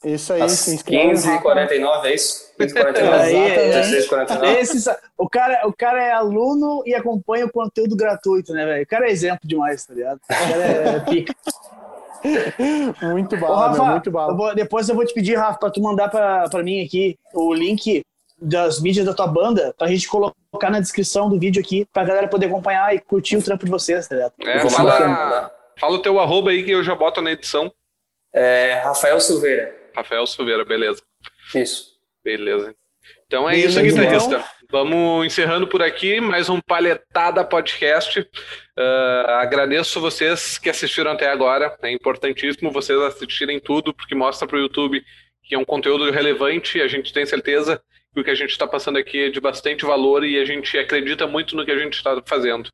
isso aí, Às se inscreve. 15h49, é isso? 15h49, é, Esse, o, cara, o cara é aluno e acompanha o conteúdo gratuito, né, velho? O cara é exemplo demais, tá ligado? O cara é pica. Muito bala, Rafa, muito bala. Eu vou, depois eu vou te pedir, Rafa, para tu mandar para mim aqui o link das mídias da tua banda pra gente colocar na descrição do vídeo aqui pra galera poder acompanhar e curtir o trampo de vocês, tá ligado? É, fala, fala o teu arroba aí que eu já boto na edição. É Rafael Silveira. Rafael Silveira, beleza. Isso. Beleza. Então é beleza, isso, guitarrista. Então. Vamos encerrando por aqui mais um Palhetada Podcast. Uh, agradeço vocês que assistiram até agora. É importantíssimo vocês assistirem tudo, porque mostra para o YouTube que é um conteúdo relevante. A gente tem certeza que o que a gente está passando aqui é de bastante valor e a gente acredita muito no que a gente está fazendo.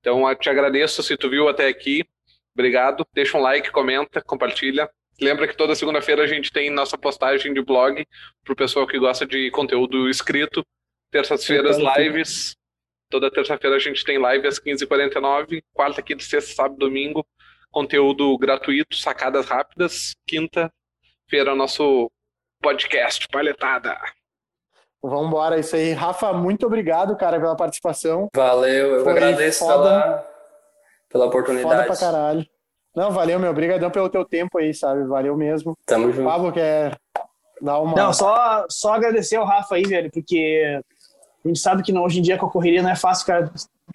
Então, te agradeço se tu viu até aqui. Obrigado. Deixa um like, comenta, compartilha. Lembra que toda segunda-feira a gente tem nossa postagem de blog para o pessoal que gosta de conteúdo escrito Terças-feiras, lives. Toda terça-feira a gente tem live às 15h49. Quarta, quinta, sexta, sábado, domingo. Conteúdo gratuito, sacadas rápidas. Quinta-feira, nosso podcast, palhetada. Vamos embora, isso aí. Rafa, muito obrigado, cara, pela participação. Valeu, eu Foi agradeço pela, pela oportunidade. Foda pra caralho. Não, valeu, meu. Obrigadão pelo teu tempo aí, sabe? Valeu mesmo. Tamo junto. Pablo, quer dar uma... Não, só, só agradecer ao Rafa aí, velho, porque a gente sabe que não, hoje em dia com a correria não é fácil, cara,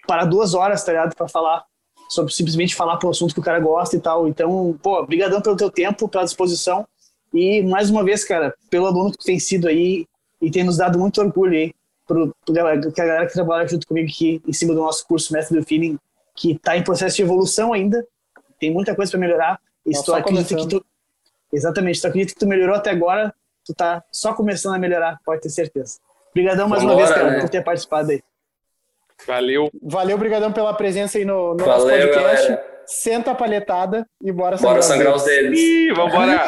parar duas horas, tá ligado, pra falar sobre simplesmente falar pro assunto que o cara gosta e tal. Então, pô, obrigadão pelo teu tempo, pela disposição e mais uma vez, cara, pelo aluno que tem sido aí e tem nos dado muito orgulho aí pro, pro galera, que a galera que trabalha junto comigo aqui em cima do nosso curso Mestre do Feeling, que tá em processo de evolução ainda, tem muita coisa para melhorar. E se tu acredita que tu Exatamente, se tu acredita que tu melhorou até agora, tu tá só começando a melhorar, pode ter certeza. Obrigadão mais Vambora, uma vez, cara, né? por ter participado aí. Valeu. Valeu, obrigadão pela presença aí no, no Valeu, nosso podcast. Galera. Senta a palhetada e bora sangrar, bora sangrar os dedos. Ih, vambora!